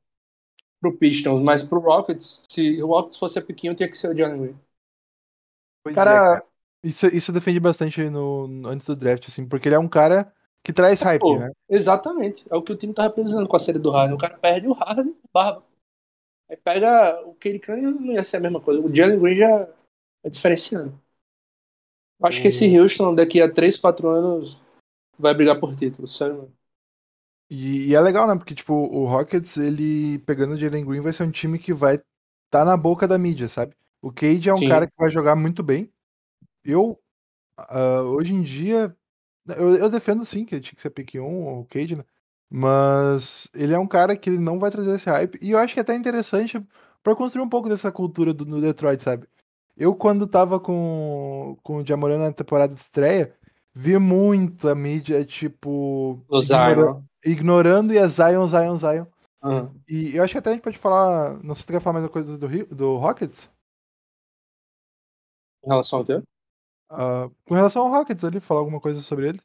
Speaker 2: pro Pistons, mas pro Rockets, se o Rockets fosse pequeno, tinha que ser o Jalen Green.
Speaker 1: Pois cara... É, cara. Isso, isso defende bastante no, antes do draft, assim, porque ele é um cara que traz hype, Pô, né?
Speaker 2: Exatamente. É o que o time tava precisando com a série do Harden. O cara perde o Harden, barba. Aí pega o Cade Cunningham, não ia ser a mesma coisa. O Jalen Green já é diferenciando. Acho que esse Houston daqui a 3, 4 anos vai brigar por título, sério mano.
Speaker 1: E, e, é legal, né? Porque, tipo, o Rockets, ele pegando o Jalen Green, vai ser um time que vai tá na boca da mídia, sabe? O Cade é um Sim. cara que vai jogar muito bem. Eu, uh, hoje em dia, eu, eu, defendo sim que ele tinha que ser pick 1, o Cade, né? Mas ele é um cara que ele não vai trazer esse hype. E eu acho que é até interessante para construir um pouco dessa cultura do, no Detroit, sabe? Eu, quando tava com, com o Jamoran na temporada de estreia, vi muito a mídia, tipo.
Speaker 2: O Zion.
Speaker 1: ignorando e a Zion, Zion, Zion.
Speaker 2: Uhum.
Speaker 1: E eu acho que até a gente pode falar. Não sei se tu quer falar mais uma coisa do, do Rockets?
Speaker 2: Em relação ao quê?
Speaker 1: Uh, com relação ao Rockets ali, falar alguma coisa sobre ele?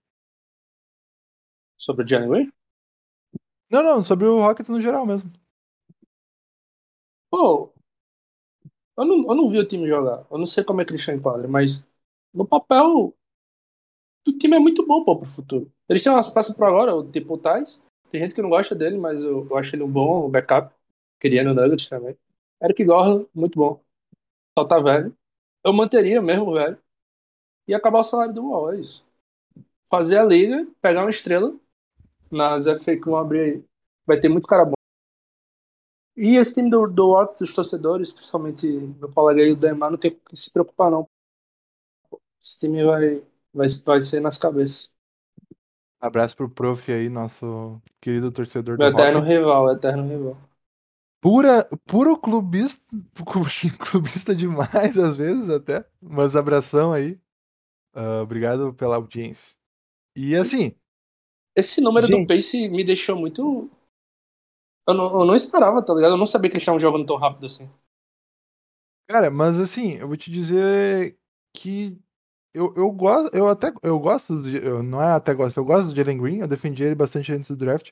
Speaker 2: Sobre o January?
Speaker 1: Não, não, sobre o Rockets no geral mesmo.
Speaker 2: Pô, eu não, eu não vi o time jogar. Eu não sei como é que eles estão em quadra, mas no papel o time é muito bom pô, pro futuro. Eles têm umas peças pra agora, o tipo Tais. Tem gente que não gosta dele, mas eu, eu acho ele um bom backup. Queria no Nuggets também. Eric Gordon, muito bom. Só tá velho. Eu manteria mesmo, velho. E acabar o salário do Wall, é isso. Fazer a liga, pegar uma estrela nas FA que vão abrir aí. Vai ter muito cara bom. E esse time do, do Ox, os torcedores, principalmente no colega aí, o Demar, não tem que se preocupar, não. Esse time vai, vai, vai ser nas cabeças.
Speaker 1: Abraço pro prof aí, nosso querido torcedor
Speaker 2: Meu do eterno Rockets. rival, eterno rival.
Speaker 1: Pura, puro clubista, clubista demais às vezes até, mas abração aí. Uh, obrigado pela audiência. E assim.
Speaker 2: Esse número gente... do Pace me deixou muito eu não, eu não esperava, tá ligado? Eu não sabia que eles estavam jogando tão rápido assim.
Speaker 1: Cara, mas assim, eu vou te dizer que eu, eu gosto, eu até eu gosto, do, eu, não é até gosto, eu gosto do Jalen Green, eu defendi ele bastante antes do draft.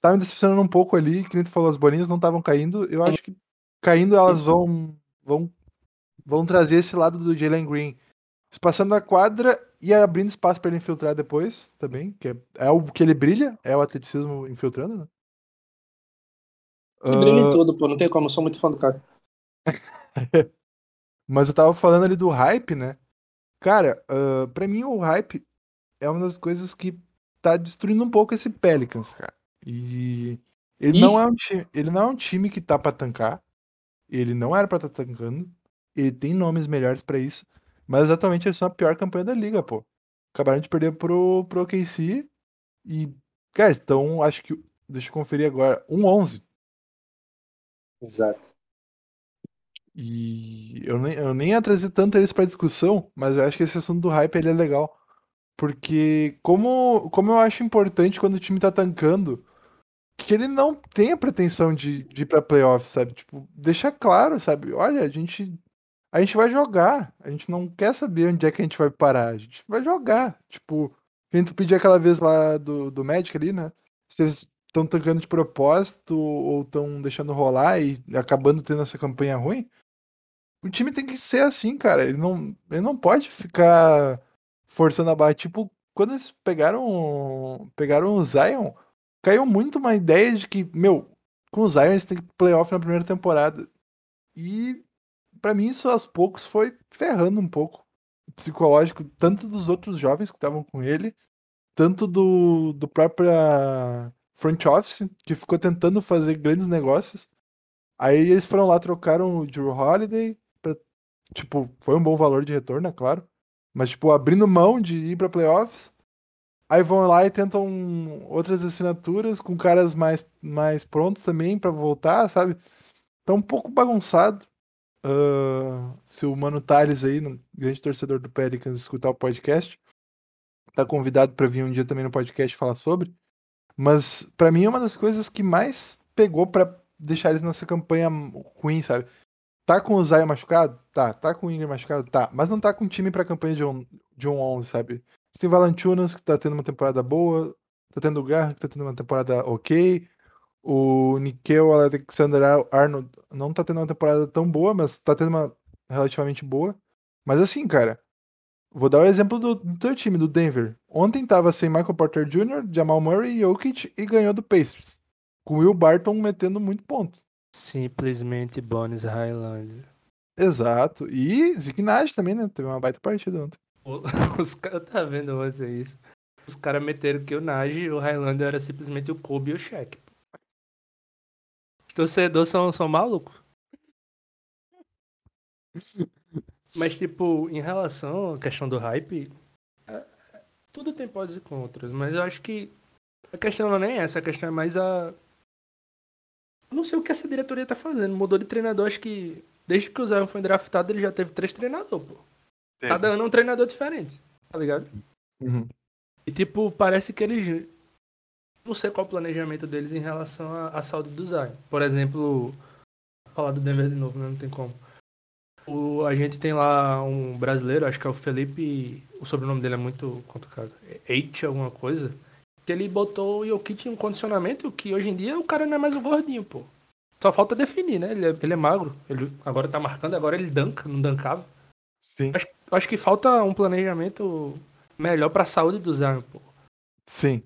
Speaker 1: Tava me decepcionando um pouco ali, que nem tu falou, as bolinhas não estavam caindo. Eu acho que caindo elas vão vão vão trazer esse lado do Jalen Green passando a quadra e abrindo espaço para ele infiltrar depois também, que é, é o que ele brilha, é o atleticismo infiltrando, né?
Speaker 2: Ele uh... brilha em tudo, pô, não tem como, eu sou muito fã do cara.
Speaker 1: Mas eu tava falando ali do hype, né? Cara, uh, pra mim o hype é uma das coisas que tá destruindo um pouco esse Pelicans, cara. E ele não é um time, ele não é um time que tá para tancar. Ele não era para estar tá tancando. Ele tem nomes melhores para isso, mas exatamente eles são a pior campanha da liga, pô. Acabaram de perder pro pro OKC e cara, estão, acho que deixa eu conferir agora, 1-11.
Speaker 2: Exato.
Speaker 1: E eu nem, eu nem ia trazer tanto eles pra discussão, mas eu acho que esse assunto do hype ele é legal. Porque como, como eu acho importante quando o time tá tancando, que ele não tenha pretensão de, de ir pra playoff, sabe? Tipo, deixar claro, sabe? Olha, a gente a gente vai jogar. A gente não quer saber onde é que a gente vai parar. A gente vai jogar. Tipo, a gente pediu aquela vez lá do, do Magic ali, né? Se eles estão tancando de propósito ou estão deixando rolar e acabando tendo essa campanha ruim. O time tem que ser assim, cara. Ele não, ele não pode ficar forçando a barra. Tipo, quando eles pegaram, pegaram o Zion, caiu muito uma ideia de que, meu, com o Zion eles têm que playoff na primeira temporada. E para mim isso aos poucos foi ferrando um pouco o psicológico, tanto dos outros jovens que estavam com ele, tanto do, do próprio front office, que ficou tentando fazer grandes negócios. Aí eles foram lá, trocaram o Drew Holiday, pra, tipo, foi um bom valor de retorno, é claro. Mas, tipo, abrindo mão de ir pra playoffs. Aí vão lá e tentam outras assinaturas com caras mais, mais prontos também para voltar, sabe? Tá um pouco bagunçado. Uh, se o Mano Tales aí, grande torcedor do Pelicans, escutar o podcast, tá convidado para vir um dia também no podcast falar sobre. Mas para mim é uma das coisas que mais pegou para deixar eles nessa campanha ruim, sabe? Tá com o Zaya machucado? Tá. Tá com o Ingram machucado? Tá. Mas não tá com time pra campanha de um, de um 11, sabe? Tem Valanchunas, que tá tendo uma temporada boa. Tá tendo o Garra, que tá tendo uma temporada ok. O Nikel Alexander Arnold não tá tendo uma temporada tão boa, mas tá tendo uma relativamente boa. Mas assim, cara, vou dar o exemplo do, do teu time, do Denver. Ontem tava sem Michael Porter Jr., Jamal Murray e Jokic e ganhou do Pacers. Com Will Barton metendo muito ponto.
Speaker 2: Simplesmente Bones Highland.
Speaker 1: Exato. E Zignage também, né? Teve uma baita partida ontem.
Speaker 2: Os caras tá vendo ontem isso. Os caras meteram que o Nage e o Highlander era simplesmente o Kobe e o Shaq torcedores são, são malucos. Mas, tipo, em relação à questão do hype, é, tudo tem pós e contras, mas eu acho que a questão não é nem essa, a questão é mais a. Eu não sei o que essa diretoria tá fazendo. Mudou de treinador, acho que desde que o Zion foi draftado, ele já teve três treinadores, pô. Cada ano é um treinador diferente, tá ligado?
Speaker 1: Uhum.
Speaker 2: E, tipo, parece que eles não sei qual o planejamento deles em relação à, à saúde do Zion. Por exemplo, falar do Denver de novo, né? Não tem como. O, a gente tem lá um brasileiro, acho que é o Felipe, o sobrenome dele é muito complicado, Eite alguma coisa, que ele botou o Jokic em um condicionamento que hoje em dia o cara não é mais o gordinho, pô. Só falta definir, né? Ele é, ele é magro, ele agora tá marcando, agora ele danca, não dancava.
Speaker 1: Sim.
Speaker 2: Acho, acho que falta um planejamento melhor pra saúde do Zion, pô.
Speaker 1: Sim.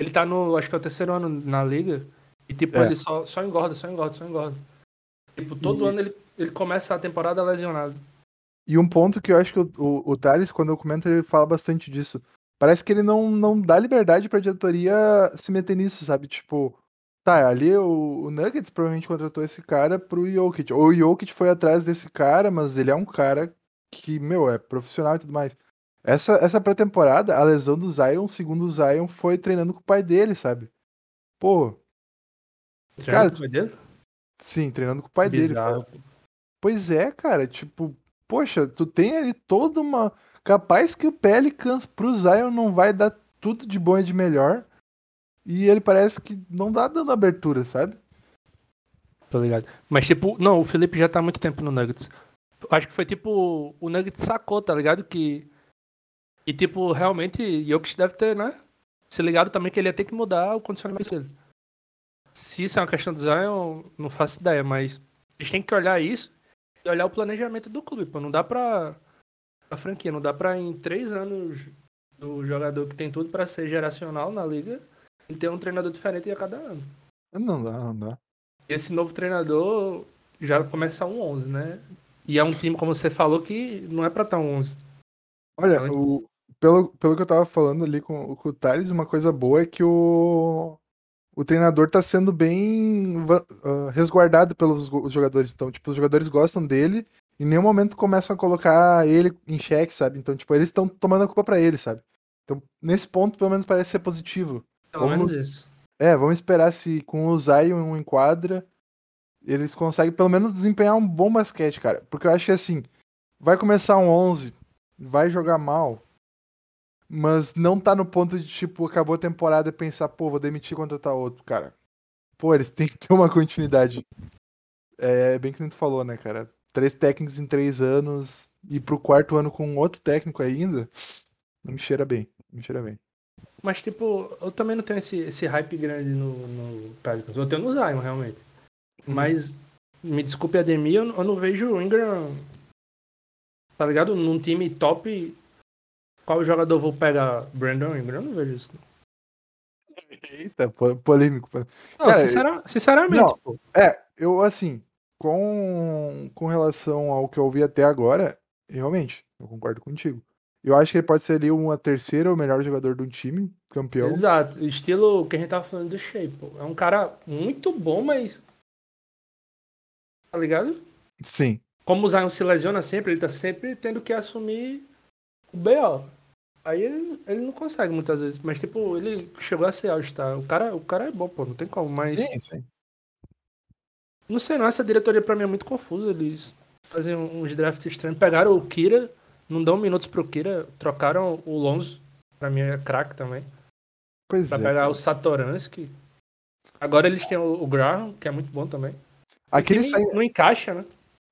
Speaker 2: Ele tá no, acho que é o terceiro ano na liga. E tipo, é. ele só, só engorda, só engorda, só engorda. Tipo, todo e... ano ele, ele começa a temporada lesionado.
Speaker 1: E um ponto que eu acho que o, o, o Thales, quando eu comento, ele fala bastante disso. Parece que ele não, não dá liberdade pra diretoria se meter nisso, sabe? Tipo, tá, ali o, o Nuggets provavelmente contratou esse cara pro Jokic. Ou o Jokic foi atrás desse cara, mas ele é um cara que, meu, é profissional e tudo mais. Essa, essa pré-temporada, a lesão do Zion, segundo o Zion, foi treinando com o pai dele, sabe? Pô.
Speaker 2: Treinando cara, com o pai dele?
Speaker 1: Sim, treinando com o pai
Speaker 2: Bizarro.
Speaker 1: dele. Pois é, cara, tipo, poxa, tu tem ali toda uma. Capaz que o Pelicans pro Zion não vai dar tudo de bom e de melhor. E ele parece que não dá dando abertura, sabe?
Speaker 2: Tô ligado. Mas, tipo, não, o Felipe já tá há muito tempo no Nuggets. Acho que foi tipo. O Nuggets sacou, tá ligado? Que e, tipo, realmente, Jokic deve ter, né? Se ligado também que ele ia ter que mudar o condicionamento dele. Se isso é uma questão do Zion, não faço ideia, mas eles têm que olhar isso e olhar o planejamento do clube, pô. Não dá pra. A franquia, não dá pra em três anos do jogador que tem tudo pra ser geracional na liga e ter um treinador diferente a cada ano.
Speaker 1: Não dá, não dá.
Speaker 2: Esse novo treinador já começa um 11, né? E é um time, como você falou, que não é pra estar um 11.
Speaker 1: Olha, então, o, pelo, pelo que eu tava falando ali com, com o Thales, uma coisa boa é que o, o treinador tá sendo bem uh, resguardado pelos jogadores. Então, tipo, os jogadores gostam dele e em nenhum momento começam a colocar ele em xeque, sabe? Então, tipo, eles estão tomando a culpa para ele, sabe? Então, nesse ponto, pelo menos parece ser positivo.
Speaker 2: Pelo vamos, menos isso.
Speaker 1: É, vamos esperar se com o Zion em quadra eles conseguem pelo menos desempenhar um bom basquete, cara. Porque eu acho que assim, vai começar um 11, vai jogar mal, mas não tá no ponto de, tipo, acabou a temporada e pensar, pô, vou demitir e contratar outro, cara. Pô, eles têm que ter uma continuidade. É bem que tu falou, né, cara? Três técnicos em três anos e pro quarto ano com outro técnico ainda, não me cheira bem. Me cheira bem.
Speaker 2: Mas, tipo, eu também não tenho esse, esse hype grande no, no Pelicans. Eu tenho no Zion, realmente. Mas, me desculpe a Demi, eu, eu não vejo o Ingram, tá ligado? Num time top, qual jogador vou pegar? Brandon Ingram? Eu não vejo isso.
Speaker 1: Eita, po- polêmico.
Speaker 2: Não,
Speaker 1: Cara,
Speaker 2: sincera- sinceramente,
Speaker 1: não.
Speaker 2: pô.
Speaker 1: É, eu, assim, com, com relação ao que eu vi até agora, realmente, eu concordo contigo. Eu acho que ele pode ser ali uma terceira ou melhor jogador de um time, campeão.
Speaker 2: Exato. Estilo que a gente tava falando do Shea, pô. É um cara muito bom, mas. Tá ligado?
Speaker 1: Sim.
Speaker 2: Como o Zion se lesiona sempre, ele tá sempre tendo que assumir o BO. Aí ele, ele não consegue muitas vezes. Mas, tipo, ele chegou a ser All-Star. O cara, o cara é bom, pô, não tem como. Mas,
Speaker 1: Sim, sim.
Speaker 2: não sei não, essa diretoria pra mim é muito confusa. Eles fazem uns drafts estranhos. Pegaram o Kira, não dão minutos pro Kira, trocaram o Lonzo. Pra mim é craque também.
Speaker 1: Pois
Speaker 2: Pra
Speaker 1: é.
Speaker 2: pegar o Satoransky. Agora eles têm o, o Graham, que é muito bom também.
Speaker 1: Aquele, sign,
Speaker 2: não encaixa, né?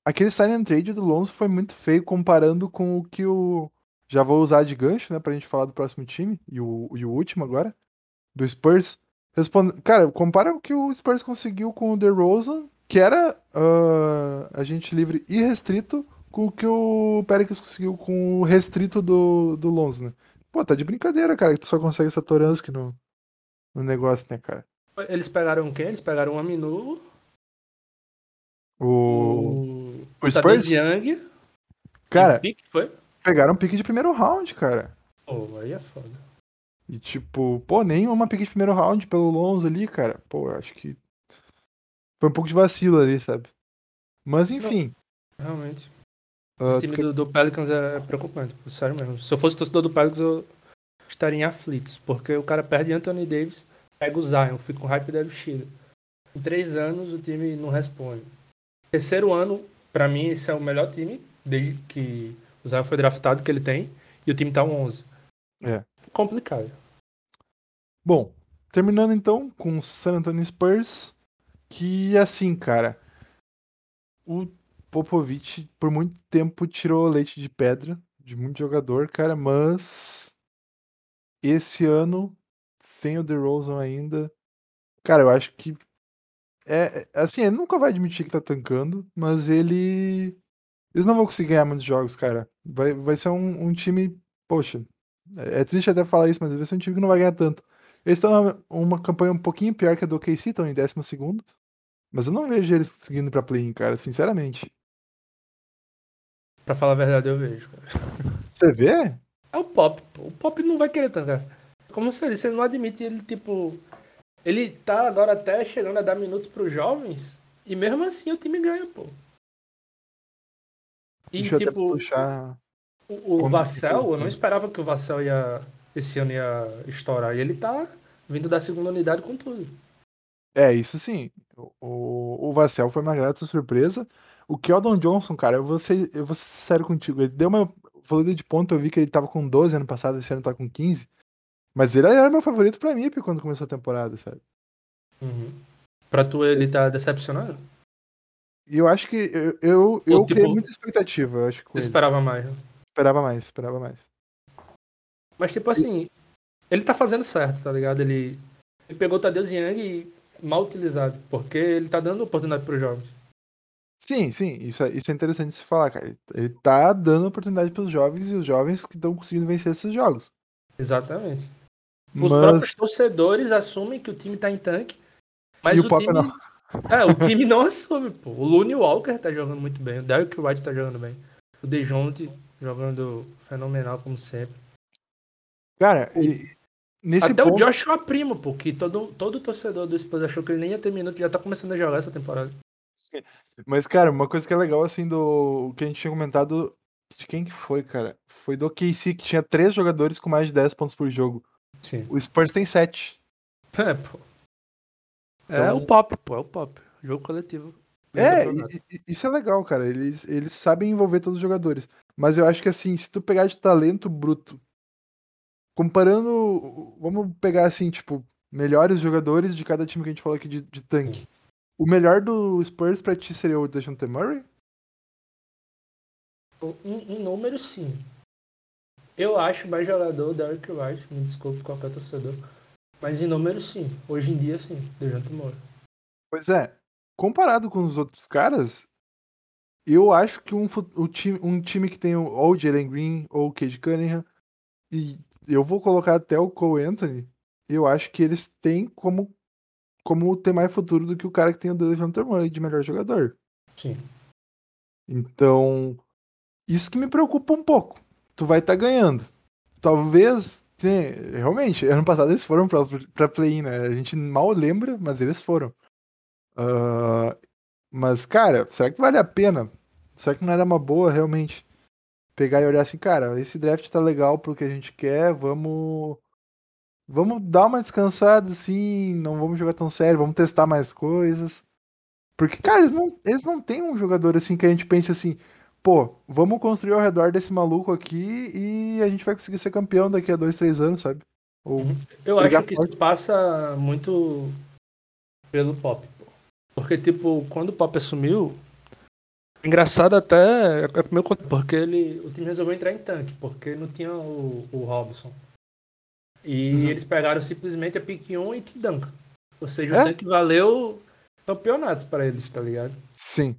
Speaker 1: aquele sign and trade do Lonzo foi muito feio comparando com o que o. Já vou usar de gancho, né, pra gente falar do próximo time, e o, e o último agora, do Spurs. Responde... Cara, compara o que o Spurs conseguiu com o DeRozan, que era ah, agente livre e restrito, com o que o Pericles conseguiu com o restrito do, do Lonzo, né? Pô, tá de brincadeira, cara, que tu só consegue Satoransky no, no negócio, né, cara?
Speaker 2: Eles pegaram quem? Eles pegaram o Aminu,
Speaker 1: O,
Speaker 2: o,
Speaker 1: o Spurs,
Speaker 2: Young.
Speaker 1: cara,
Speaker 2: pique, foi?
Speaker 1: Pegaram um pique de primeiro round, cara.
Speaker 2: Pô, aí é foda.
Speaker 1: E tipo, pô, nenhuma pique de primeiro round pelo Lonzo ali, cara. Pô, eu acho que foi um pouco de vacilo ali, sabe? Mas enfim.
Speaker 2: Realmente.
Speaker 1: ah,
Speaker 2: O time do, do Pelicans é preocupante, pô, sério mesmo. Se eu fosse torcedor do Pelicans, eu estaria em aflitos. Porque o cara perde Anthony Davis, pega o Zion, fica com o hype deve Chile. Em três anos o time não responde. Terceiro ano, pra mim, esse é o melhor time desde que o Zion foi draftado que ele tem. E o time tá um 11.
Speaker 1: É.
Speaker 2: Complicado.
Speaker 1: Bom, terminando então com o San Antonio Spurs, que assim, cara, o Popovich por muito tempo tirou leite de pedra de muito jogador, cara, mas esse ano, sem o DeRozan ainda, cara, eu acho que é, é- assim, ele nunca vai admitir que tá tancando, mas ele eles não vão conseguir ganhar muitos jogos, cara. Vai, vai ser um, um time, poxa, é, é triste até falar isso, mas vai ser um time que não vai ganhar tanto. Eles estão numa uma campanha um pouquinho pior que a do OKC, estão em 12 segundo. Mas eu não vejo eles conseguindo ir pra play-in, cara, sinceramente.
Speaker 2: Pra falar a verdade, eu vejo. cara.
Speaker 1: Você vê?
Speaker 2: É o Pop. pô. O Pop não vai querer tancar. Como você disse, ele não admite ele, tipo. Ele tá agora até chegando a dar minutos pros jovens. E mesmo assim o time ganha, pô. E
Speaker 1: Deixa eu até
Speaker 2: tipo,
Speaker 1: puxar.
Speaker 2: o, o Vassell, eu não esperava que o Vassell ia. Esse ano ia estourar. E ele tá vindo da segunda unidade com tudo.
Speaker 1: É, isso sim. O, o, o Vassell foi uma grata surpresa. O Keldon Johnson, cara, eu vou ser, eu vou ser sério contigo. Ele deu uma folha de ponto, eu vi que ele tava com 12 ano passado, esse ano tá com 15. Mas ele era meu favorito pra mim quando começou a temporada, sabe?
Speaker 2: Uhum. Pra tu ele tá decepcionado?
Speaker 1: E eu acho que eu, eu, eu
Speaker 2: tipo,
Speaker 1: criei muita expectativa, eu acho que
Speaker 2: esperava mais. né?
Speaker 1: Esperava mais, esperava mais.
Speaker 2: Mas, tipo assim, ele tá fazendo certo, tá ligado? Ele, ele pegou o Tadeu Young e mal utilizado, porque ele tá dando oportunidade pros jovens.
Speaker 1: Sim, sim, isso é, isso é interessante de se falar, cara. Ele, tá dando oportunidade pros jovens e os jovens que estão conseguindo vencer esses jogos.
Speaker 2: Exatamente. Os próprios
Speaker 1: Mas.
Speaker 2: torcedores assumem que o time tá em tanque, mas
Speaker 1: E
Speaker 2: o,
Speaker 1: o
Speaker 2: time...
Speaker 1: não.
Speaker 2: É, o time não assume, pô. O Looney Walker tá jogando muito bem, o Derrick White tá jogando bem. O DeJounte jogando fenomenal, como sempre.
Speaker 1: Cara, e- nesse
Speaker 2: Até
Speaker 1: ponto.
Speaker 2: o Joshua Primo, pô, que todo, todo torcedor do Spurs achou que ele nem ia ter minuto, já tá começando a jogar essa temporada.
Speaker 1: Mas, cara, uma coisa que é legal, assim, do o que a gente tinha comentado. De quem que foi, cara? Foi do KC, que tinha três jogadores com mais de 10 pontos por jogo.
Speaker 2: Sim.
Speaker 1: O Spurs tem sete.
Speaker 2: É, pô. É
Speaker 1: Então-
Speaker 2: o pop, pô, é o pop. Jogo coletivo.
Speaker 1: É, e- e- isso é legal, cara. Eles, eles sabem envolver todos os jogadores. Mas eu acho que, assim, se tu pegar de talento bruto comparando. Vamos pegar assim, tipo, melhores jogadores de cada time que a gente falou aqui de, de tanque. O melhor do Spurs pra ti seria o Dejante Murray?
Speaker 2: Em, em número, sim. Eu acho mais jogador o Derrick White, me desculpe qualquer torcedor. Mas em número, sim. Hoje em dia, sim. Dejante Murray.
Speaker 1: Pois é. Comparado com os outros caras, eu acho que um, um, time, um time que tem ou o Jalen Green ou o Cade Cunningham, e eu vou colocar até o Cole Anthony, eu acho que eles têm como, como ter mais futuro do que o cara que tem o DeJounte Murray de melhor jogador.
Speaker 2: Sim.
Speaker 1: Então, isso que me preocupa um pouco. Tu vai estar tá ganhando. Talvez, realmente, ano passado eles foram pra, pra play-in, né? A gente mal lembra, mas eles foram. Uh, mas, cara, será que vale a pena? Será que não era uma boa, realmente? Pegar e olhar assim, cara, esse draft tá legal pro que a gente quer, vamos vamos dar uma descansada, assim, não vamos jogar tão sério, vamos testar mais coisas. Porque, cara, eles não, eles não têm um jogador assim que a gente pense assim, pô, vamos construir ao redor desse maluco aqui e a gente vai conseguir ser campeão daqui a dois, três anos, sabe?
Speaker 2: Ou Eu acho que forte. isso passa muito pelo Pop. Porque, tipo, quando o Pop assumiu, engraçado até é meu porque ele, o time resolveu entrar em tanque, porque não tinha o, o Robson. E uhum. eles pegaram simplesmente a pick 1 e Tidanka. Ou seja, é? o tanque valeu campeonatos para eles, tá ligado?
Speaker 1: Sim.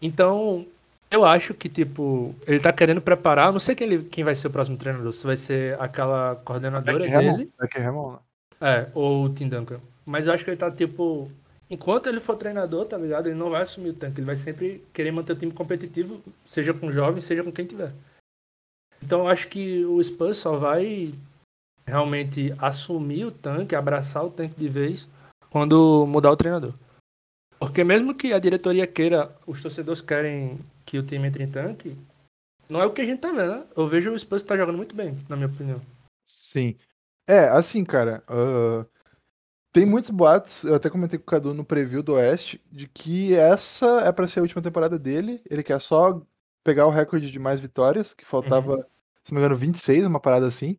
Speaker 2: Então, eu acho que, tipo, ele tá querendo preparar. Não sei quem, ele, quem vai ser o próximo treinador. Se vai ser aquela coordenadora Becky dele.
Speaker 1: Becky Hamon, né?
Speaker 2: É, ou o Tim Duncan. Mas eu acho que ele tá, tipo. Enquanto ele for treinador, tá ligado? Ele não vai assumir o tanque. Ele vai sempre querer manter o time competitivo, seja com jovens, seja com quem tiver. Então eu acho que o Spurs só vai realmente assumir o tanque, abraçar o tanque de vez quando mudar o treinador. Porque mesmo que a diretoria queira, os torcedores querem que o time entre em tanque, não é o que a gente tá vendo, né? Eu vejo o Spurs tá jogando muito bem, na minha opinião.
Speaker 1: Sim. É, assim, cara, uh, tem muitos boatos, eu até comentei com o Cadu no preview do Oeste, de que essa é para ser a última temporada dele, ele quer só pegar o recorde de mais vitórias, que faltava, uhum. se não me engano, 26, uma parada assim.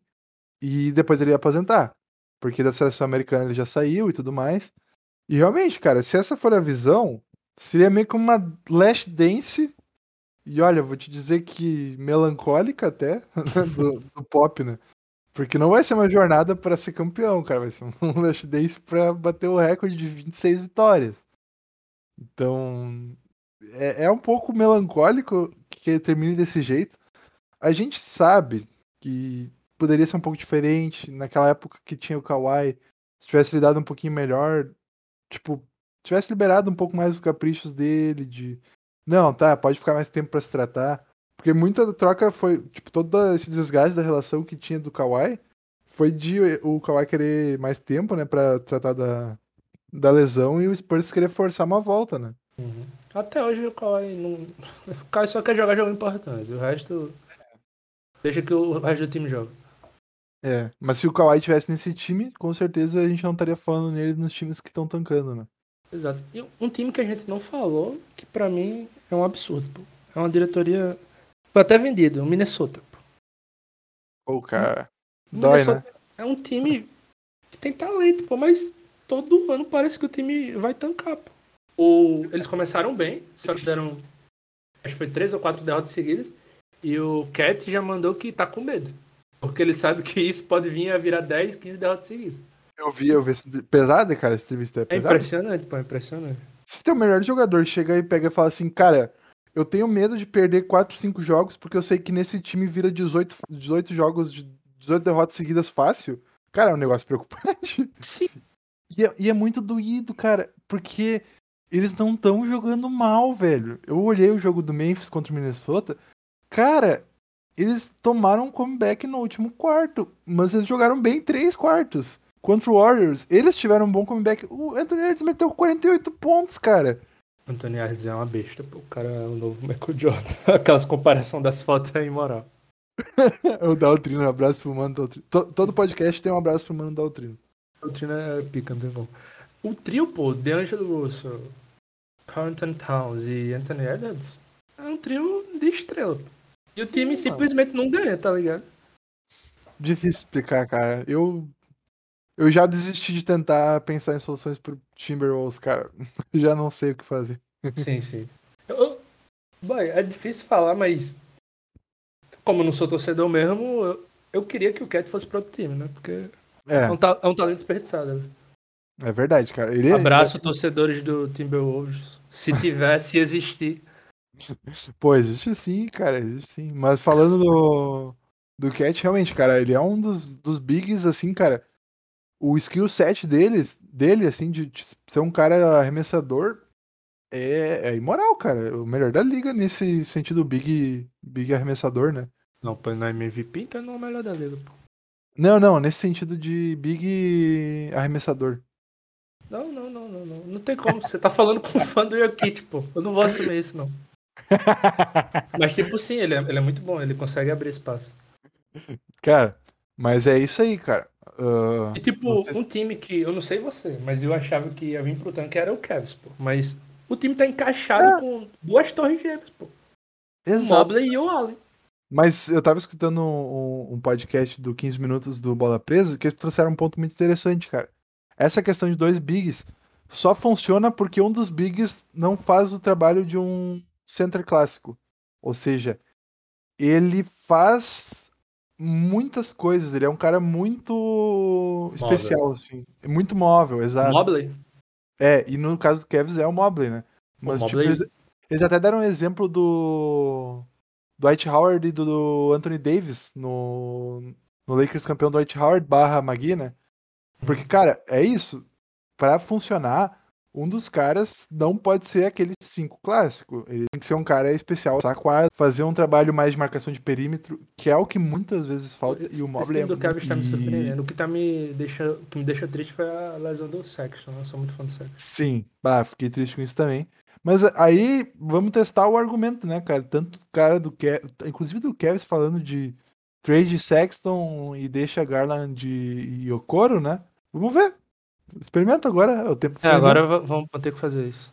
Speaker 1: E depois ele ia aposentar. Porque da seleção americana ele já saiu e tudo mais. E realmente, cara, se essa for a visão, seria meio que uma last dance. E olha, vou te dizer que melancólica até do, do pop, né? Porque não vai ser uma jornada para ser campeão, cara. Vai ser um last dance pra bater o recorde de 26 vitórias. Então, é, é um pouco melancólico que termine desse jeito. A gente sabe que poderia ser um pouco diferente. Naquela época que tinha o Kawhi, se tivesse lidado um pouquinho melhor, tipo, tivesse liberado um pouco mais os caprichos dele, de. Não, tá, pode ficar mais tempo para se tratar. Porque muita troca foi, tipo, todo esse desgaste da relação que tinha do Kawhi foi de o Kawhi querer mais tempo, né, pra tratar da, da lesão e o Spurs querer forçar uma volta, né?
Speaker 2: Uhum. Até hoje o Kawhi não. O Kawhi só quer jogar jogo importante. O resto. Deixa que o resto do time joga.
Speaker 1: É, mas se o Kawhi tivesse nesse time, com certeza a gente não estaria falando nele nos times que estão tancando, né?
Speaker 2: Exato. E um time que a gente não falou, que para mim é um absurdo, pô. É uma diretoria. Foi até vendido, o Minnesota, pô.
Speaker 1: Pô, cara. Dói, né?
Speaker 2: É um time que tem talento, pô, mas todo ano parece que o time vai tancar, pô. O... Eles começaram bem, só que deram. Acho que foi três ou quatro derrotas seguidas. E o Cat já mandou que tá com medo. Porque ele sabe que isso pode vir a virar 10, 15 derrotas seguidas.
Speaker 1: Eu vi, eu vi. Pesado, cara, esse entrevista é.
Speaker 2: É impressionante, pô, é impressionante.
Speaker 1: Se teu melhor jogador chega e pega e fala assim, cara, eu tenho medo de perder 4, 5 jogos, porque eu sei que nesse time vira 18, 18 jogos de 18 derrotas seguidas fácil. Cara, é um negócio preocupante.
Speaker 2: Sim.
Speaker 1: E é, e é muito doído, cara, porque eles não estão jogando mal, velho. Eu olhei o jogo do Memphis contra o Minnesota. Cara, eles tomaram um comeback no último quarto, mas eles jogaram bem três quartos. Contra o Warriors, eles tiveram um bom comeback. O Anthony Edwards meteu 48 pontos, cara.
Speaker 2: Anthony Edwards é uma besta, pô. o cara é o novo Michael Jordan. Aquelas comparação das fotos é imoral.
Speaker 1: o Daltrino, um abraço pro Mano Daltrino. Todo podcast tem um abraço pro Mano Daltrino.
Speaker 2: Daltrino é pica, não tem como. O trio, pô, DeAngelo Russell, Carlton Towns e Anthony Edwards, é um trio de estrela. E o time simplesmente não ganha, tá ligado?
Speaker 1: difícil explicar, cara. Eu, eu já desisti de tentar pensar em soluções pro Timberwolves, cara. Eu já não sei o que fazer.
Speaker 2: Sim, sim. Eu, é difícil falar, mas como eu não sou torcedor mesmo, eu, eu queria que o Cat fosse pro outro time, né? Porque
Speaker 1: É,
Speaker 2: é um, é um talento desperdiçado. né?
Speaker 1: é verdade, cara. Ele
Speaker 2: Abraço, torcedores do Timberwolves. Se tiver, se existir.
Speaker 1: Pô, existe sim, cara, existe sim. Mas falando do, do Cat, realmente, cara, ele é um dos, dos bigs, assim, cara. O skill set deles, dele, assim, de, de ser um cara arremessador, é, é imoral, cara. O melhor da liga nesse sentido big, big arremessador, né?
Speaker 2: Não, põe no MVP, então não é o melhor da liga, pô.
Speaker 1: Não, não, nesse sentido de big arremessador.
Speaker 2: Não, não, não, não, não. Não tem como. Você tá falando com um fã do Jokic, pô. Eu não vou assumir isso, não. Mas, tipo, sim, ele é, ele é muito bom. Ele consegue abrir espaço.
Speaker 1: cara, mas é isso aí, cara.
Speaker 2: E, tipo,
Speaker 1: Vocês-
Speaker 2: um time que... Eu não sei você, mas eu achava que ia vir pro tanque era o Cavs, pô. Mas o time tá encaixado
Speaker 1: É.
Speaker 2: com duas torres gêmeas, pô. O
Speaker 1: exato.
Speaker 2: Mobley e o Allen.
Speaker 1: Mas eu tava escutando um, um podcast do 15 Minutos do Bola Presa que eles trouxeram um ponto muito interessante, cara. Essa questão de dois bigs só funciona porque um dos bigs não faz o trabalho de um center clássico. Ou seja, ele faz muitas coisas. Ele é um cara muito especial, assim. Muito móvel, exato.
Speaker 2: Mobley.
Speaker 1: É, e no caso do Kevs é o Mobley, né? Mas, tipo, eles, eles até deram um exemplo do Dwight Howard e do Anthony Davis no, no Lakers campeão Dwight Howard barra Magui, né? Porque, cara, é isso. Pra funcionar, um dos caras não pode ser aquele cinco clássico. Ele tem que ser um cara especial, saco? Fazer um trabalho mais de marcação de perímetro, que é o que muitas vezes falta. E o Mobley é
Speaker 2: Esse do tá me surpreendendo. O que, tá me deixa, o que me deixa triste foi a lesão do Sexton. né? Eu sou muito fã do Sexton.
Speaker 1: Sim, bah, fiquei triste com isso também. Mas aí vamos testar o argumento, né, cara? Tanto o cara do Kevin, inclusive do Kevin falando de trade Sexton e deixa Garland e Okoro, né? Vamos ver. Experimenta agora, é o tempo
Speaker 2: É, agora va- vamos ter que fazer isso.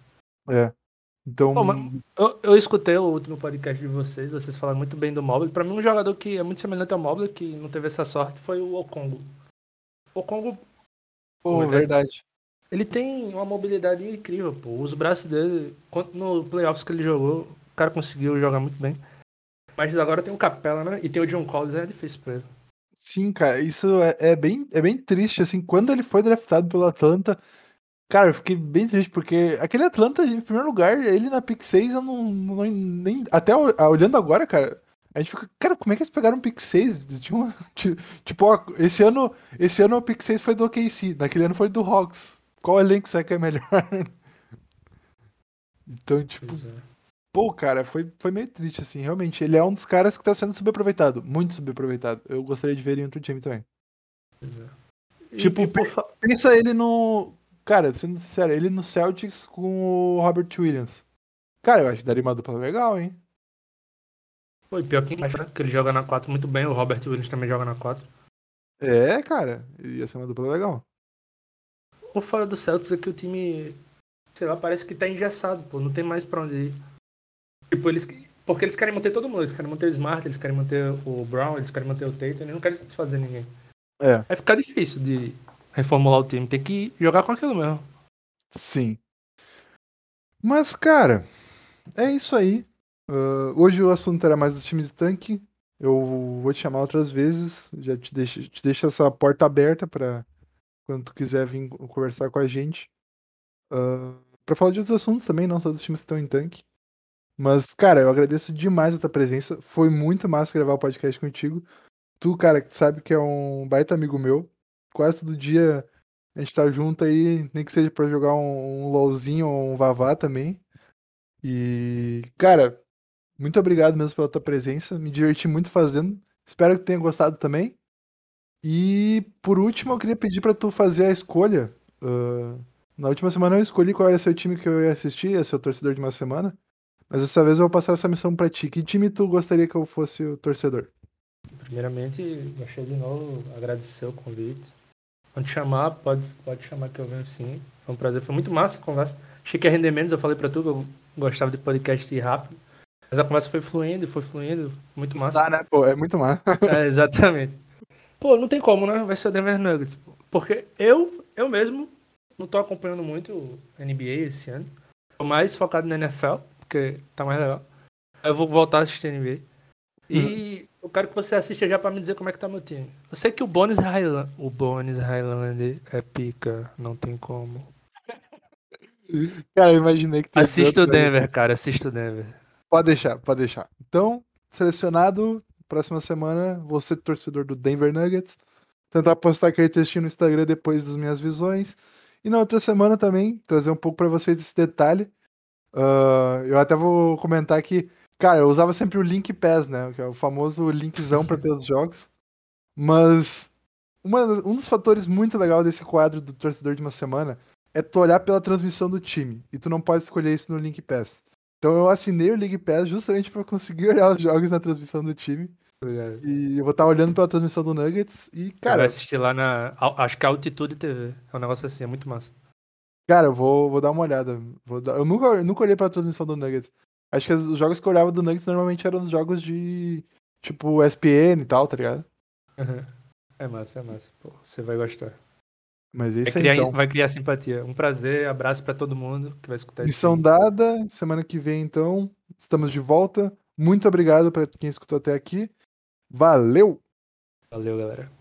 Speaker 1: É. Então,
Speaker 2: mas- Eu, eu escutei o último podcast de vocês, vocês falaram muito bem do Mobley. Pra mim, um jogador que é muito semelhante ao Mobley, que não teve essa sorte, foi o Okongo. O Okongo,
Speaker 1: pô,
Speaker 2: é
Speaker 1: verdade.
Speaker 2: ele tem uma mobilidade incrível, pô. Os braços dele, no playoffs que ele jogou, o cara conseguiu jogar muito bem. Mas agora tem o Capela, né? E tem o John Collins, é difícil pra ele.
Speaker 1: Sim, cara, isso é, é bem, é bem triste, assim, quando ele foi draftado pelo Atlanta, cara, eu fiquei bem triste, porque aquele Atlanta, em primeiro lugar, ele na pick 6, eu não, não- nem, até olhando agora, cara, a gente fica, cara, como é que eles pegaram um pick 6? Eles tinham- ti- tipo, ó, esse ano, esse ano o pick 6 foi do OKC, naquele ano foi do Hawks, qual elenco será que é melhor? Então, tipo. Pô, cara, foi, foi meio triste, assim, realmente. Ele é um dos caras que tá sendo subaproveitado, muito subaproveitado. Eu gostaria de ver ele em outro time também.
Speaker 2: E-
Speaker 1: Tipo,
Speaker 2: e por fa-
Speaker 1: Pensa ele no. Cara, sendo sincero, ele no Celtics com o Robert Williams. Cara, eu acho que daria uma dupla legal, hein?
Speaker 2: Foi pior que que ele joga na 4 muito bem, o Robert Williams também joga na 4.
Speaker 1: É, cara, ia ser uma dupla legal.
Speaker 2: O fora do Celtics é que o time, sei lá, parece que tá engessado, pô, não tem mais pra onde ir. Tipo, eles. Porque eles querem manter todo mundo, eles querem manter o Smart, eles querem manter o Brown, eles querem manter o Tatum, eles não querem desfazer ninguém.
Speaker 1: É,
Speaker 2: Vai ficar difícil de reformular o time, tem que jogar com aquilo mesmo.
Speaker 1: sim. Mas, cara, é isso aí. Ah, hoje o assunto era mais dos times de tanque. Eu vou te chamar outras vezes. Já te deixo, te deixo essa porta aberta pra quando tu quiser vir conversar com a gente. Ah, pra falar de outros assuntos também, não só dos times que estão em tanque. Mas, cara, eu agradeço demais a tua presença. Foi muito massa gravar o podcast contigo. Tu, cara, que sabe que é um baita amigo meu. Quase todo dia a gente tá junto aí, nem que seja pra jogar um, um LOLzinho ou um Vavá também. E, cara, muito obrigado mesmo pela tua presença. Me diverti muito fazendo. Espero que tenha gostado também. E, por último, eu queria pedir pra tu fazer a escolha. Ah, na última semana eu escolhi qual ia ser o time que eu ia assistir, ia ser o torcedor de uma semana. Mas dessa vez eu vou passar essa missão pra ti. Que time tu gostaria que eu fosse o torcedor?
Speaker 2: Primeiramente, gostaria de novo agradecer o convite. Quando chamar, pode, pode chamar que eu venho sim. Foi um prazer, foi muito massa a conversa. Achei que ia render menos, eu falei pra tu que eu gostava de podcast rápido. Mas a conversa foi fluindo, foi fluindo, muito massa.
Speaker 1: Tá, né? Pô, é muito massa.
Speaker 2: É, exatamente. Pô, não tem como, né? Vai ser o Denver Nuggets. Porque eu, eu mesmo, não tô acompanhando muito o NBA esse ano. Tô mais focado na NFL, porque tá mais legal. Eu vou voltar a assistir NBA. E uhum. eu quero que você assista já pra me dizer como é que tá meu time. Eu sei que o Bones Highland. O Bones Highland é pica, não tem como.
Speaker 1: Cara, eu imaginei que
Speaker 2: Assista o Denver, cara, assista o Denver.
Speaker 1: Pode deixar, pode deixar. Então, selecionado, próxima semana, você torcedor do Denver Nuggets. Tentar postar aquele textinho no Instagram depois das minhas visões. E na outra semana também, trazer um pouco para vocês esse detalhe. Uh, eu até vou comentar que, cara, eu usava sempre o Link Pass, né? Que é o famoso linkzão para ter os jogos. Mas uma, um dos fatores muito legal desse quadro do torcedor de uma semana é tu olhar pela transmissão do time. E tu não pode escolher isso no Link Pass. Então eu assinei o League Pass justamente para conseguir olhar os jogos na transmissão do time. E eu vou estar olhando pela transmissão do Nuggets e, cara. Vai
Speaker 2: assistir lá na. Acho que é Altitude TV. É um negócio assim, é muito massa.
Speaker 1: Cara, eu vou, vou dar uma olhada. Vou dar... Eu nunca, nunca olhei pra transmissão do Nuggets. Acho que os jogos que eu olhava do Nuggets normalmente eram os jogos de. Tipo, SPN e tal, tá ligado?
Speaker 2: Uhum. É massa, é massa. Pô, você vai gostar.
Speaker 1: Mas isso
Speaker 2: vai criar,
Speaker 1: então.
Speaker 2: Vai criar simpatia. Um prazer, abraço para todo mundo que vai escutar
Speaker 1: Missão isso. dada. Semana que vem, então, estamos de volta. Muito obrigado para quem escutou até aqui. Valeu!
Speaker 2: Valeu, galera.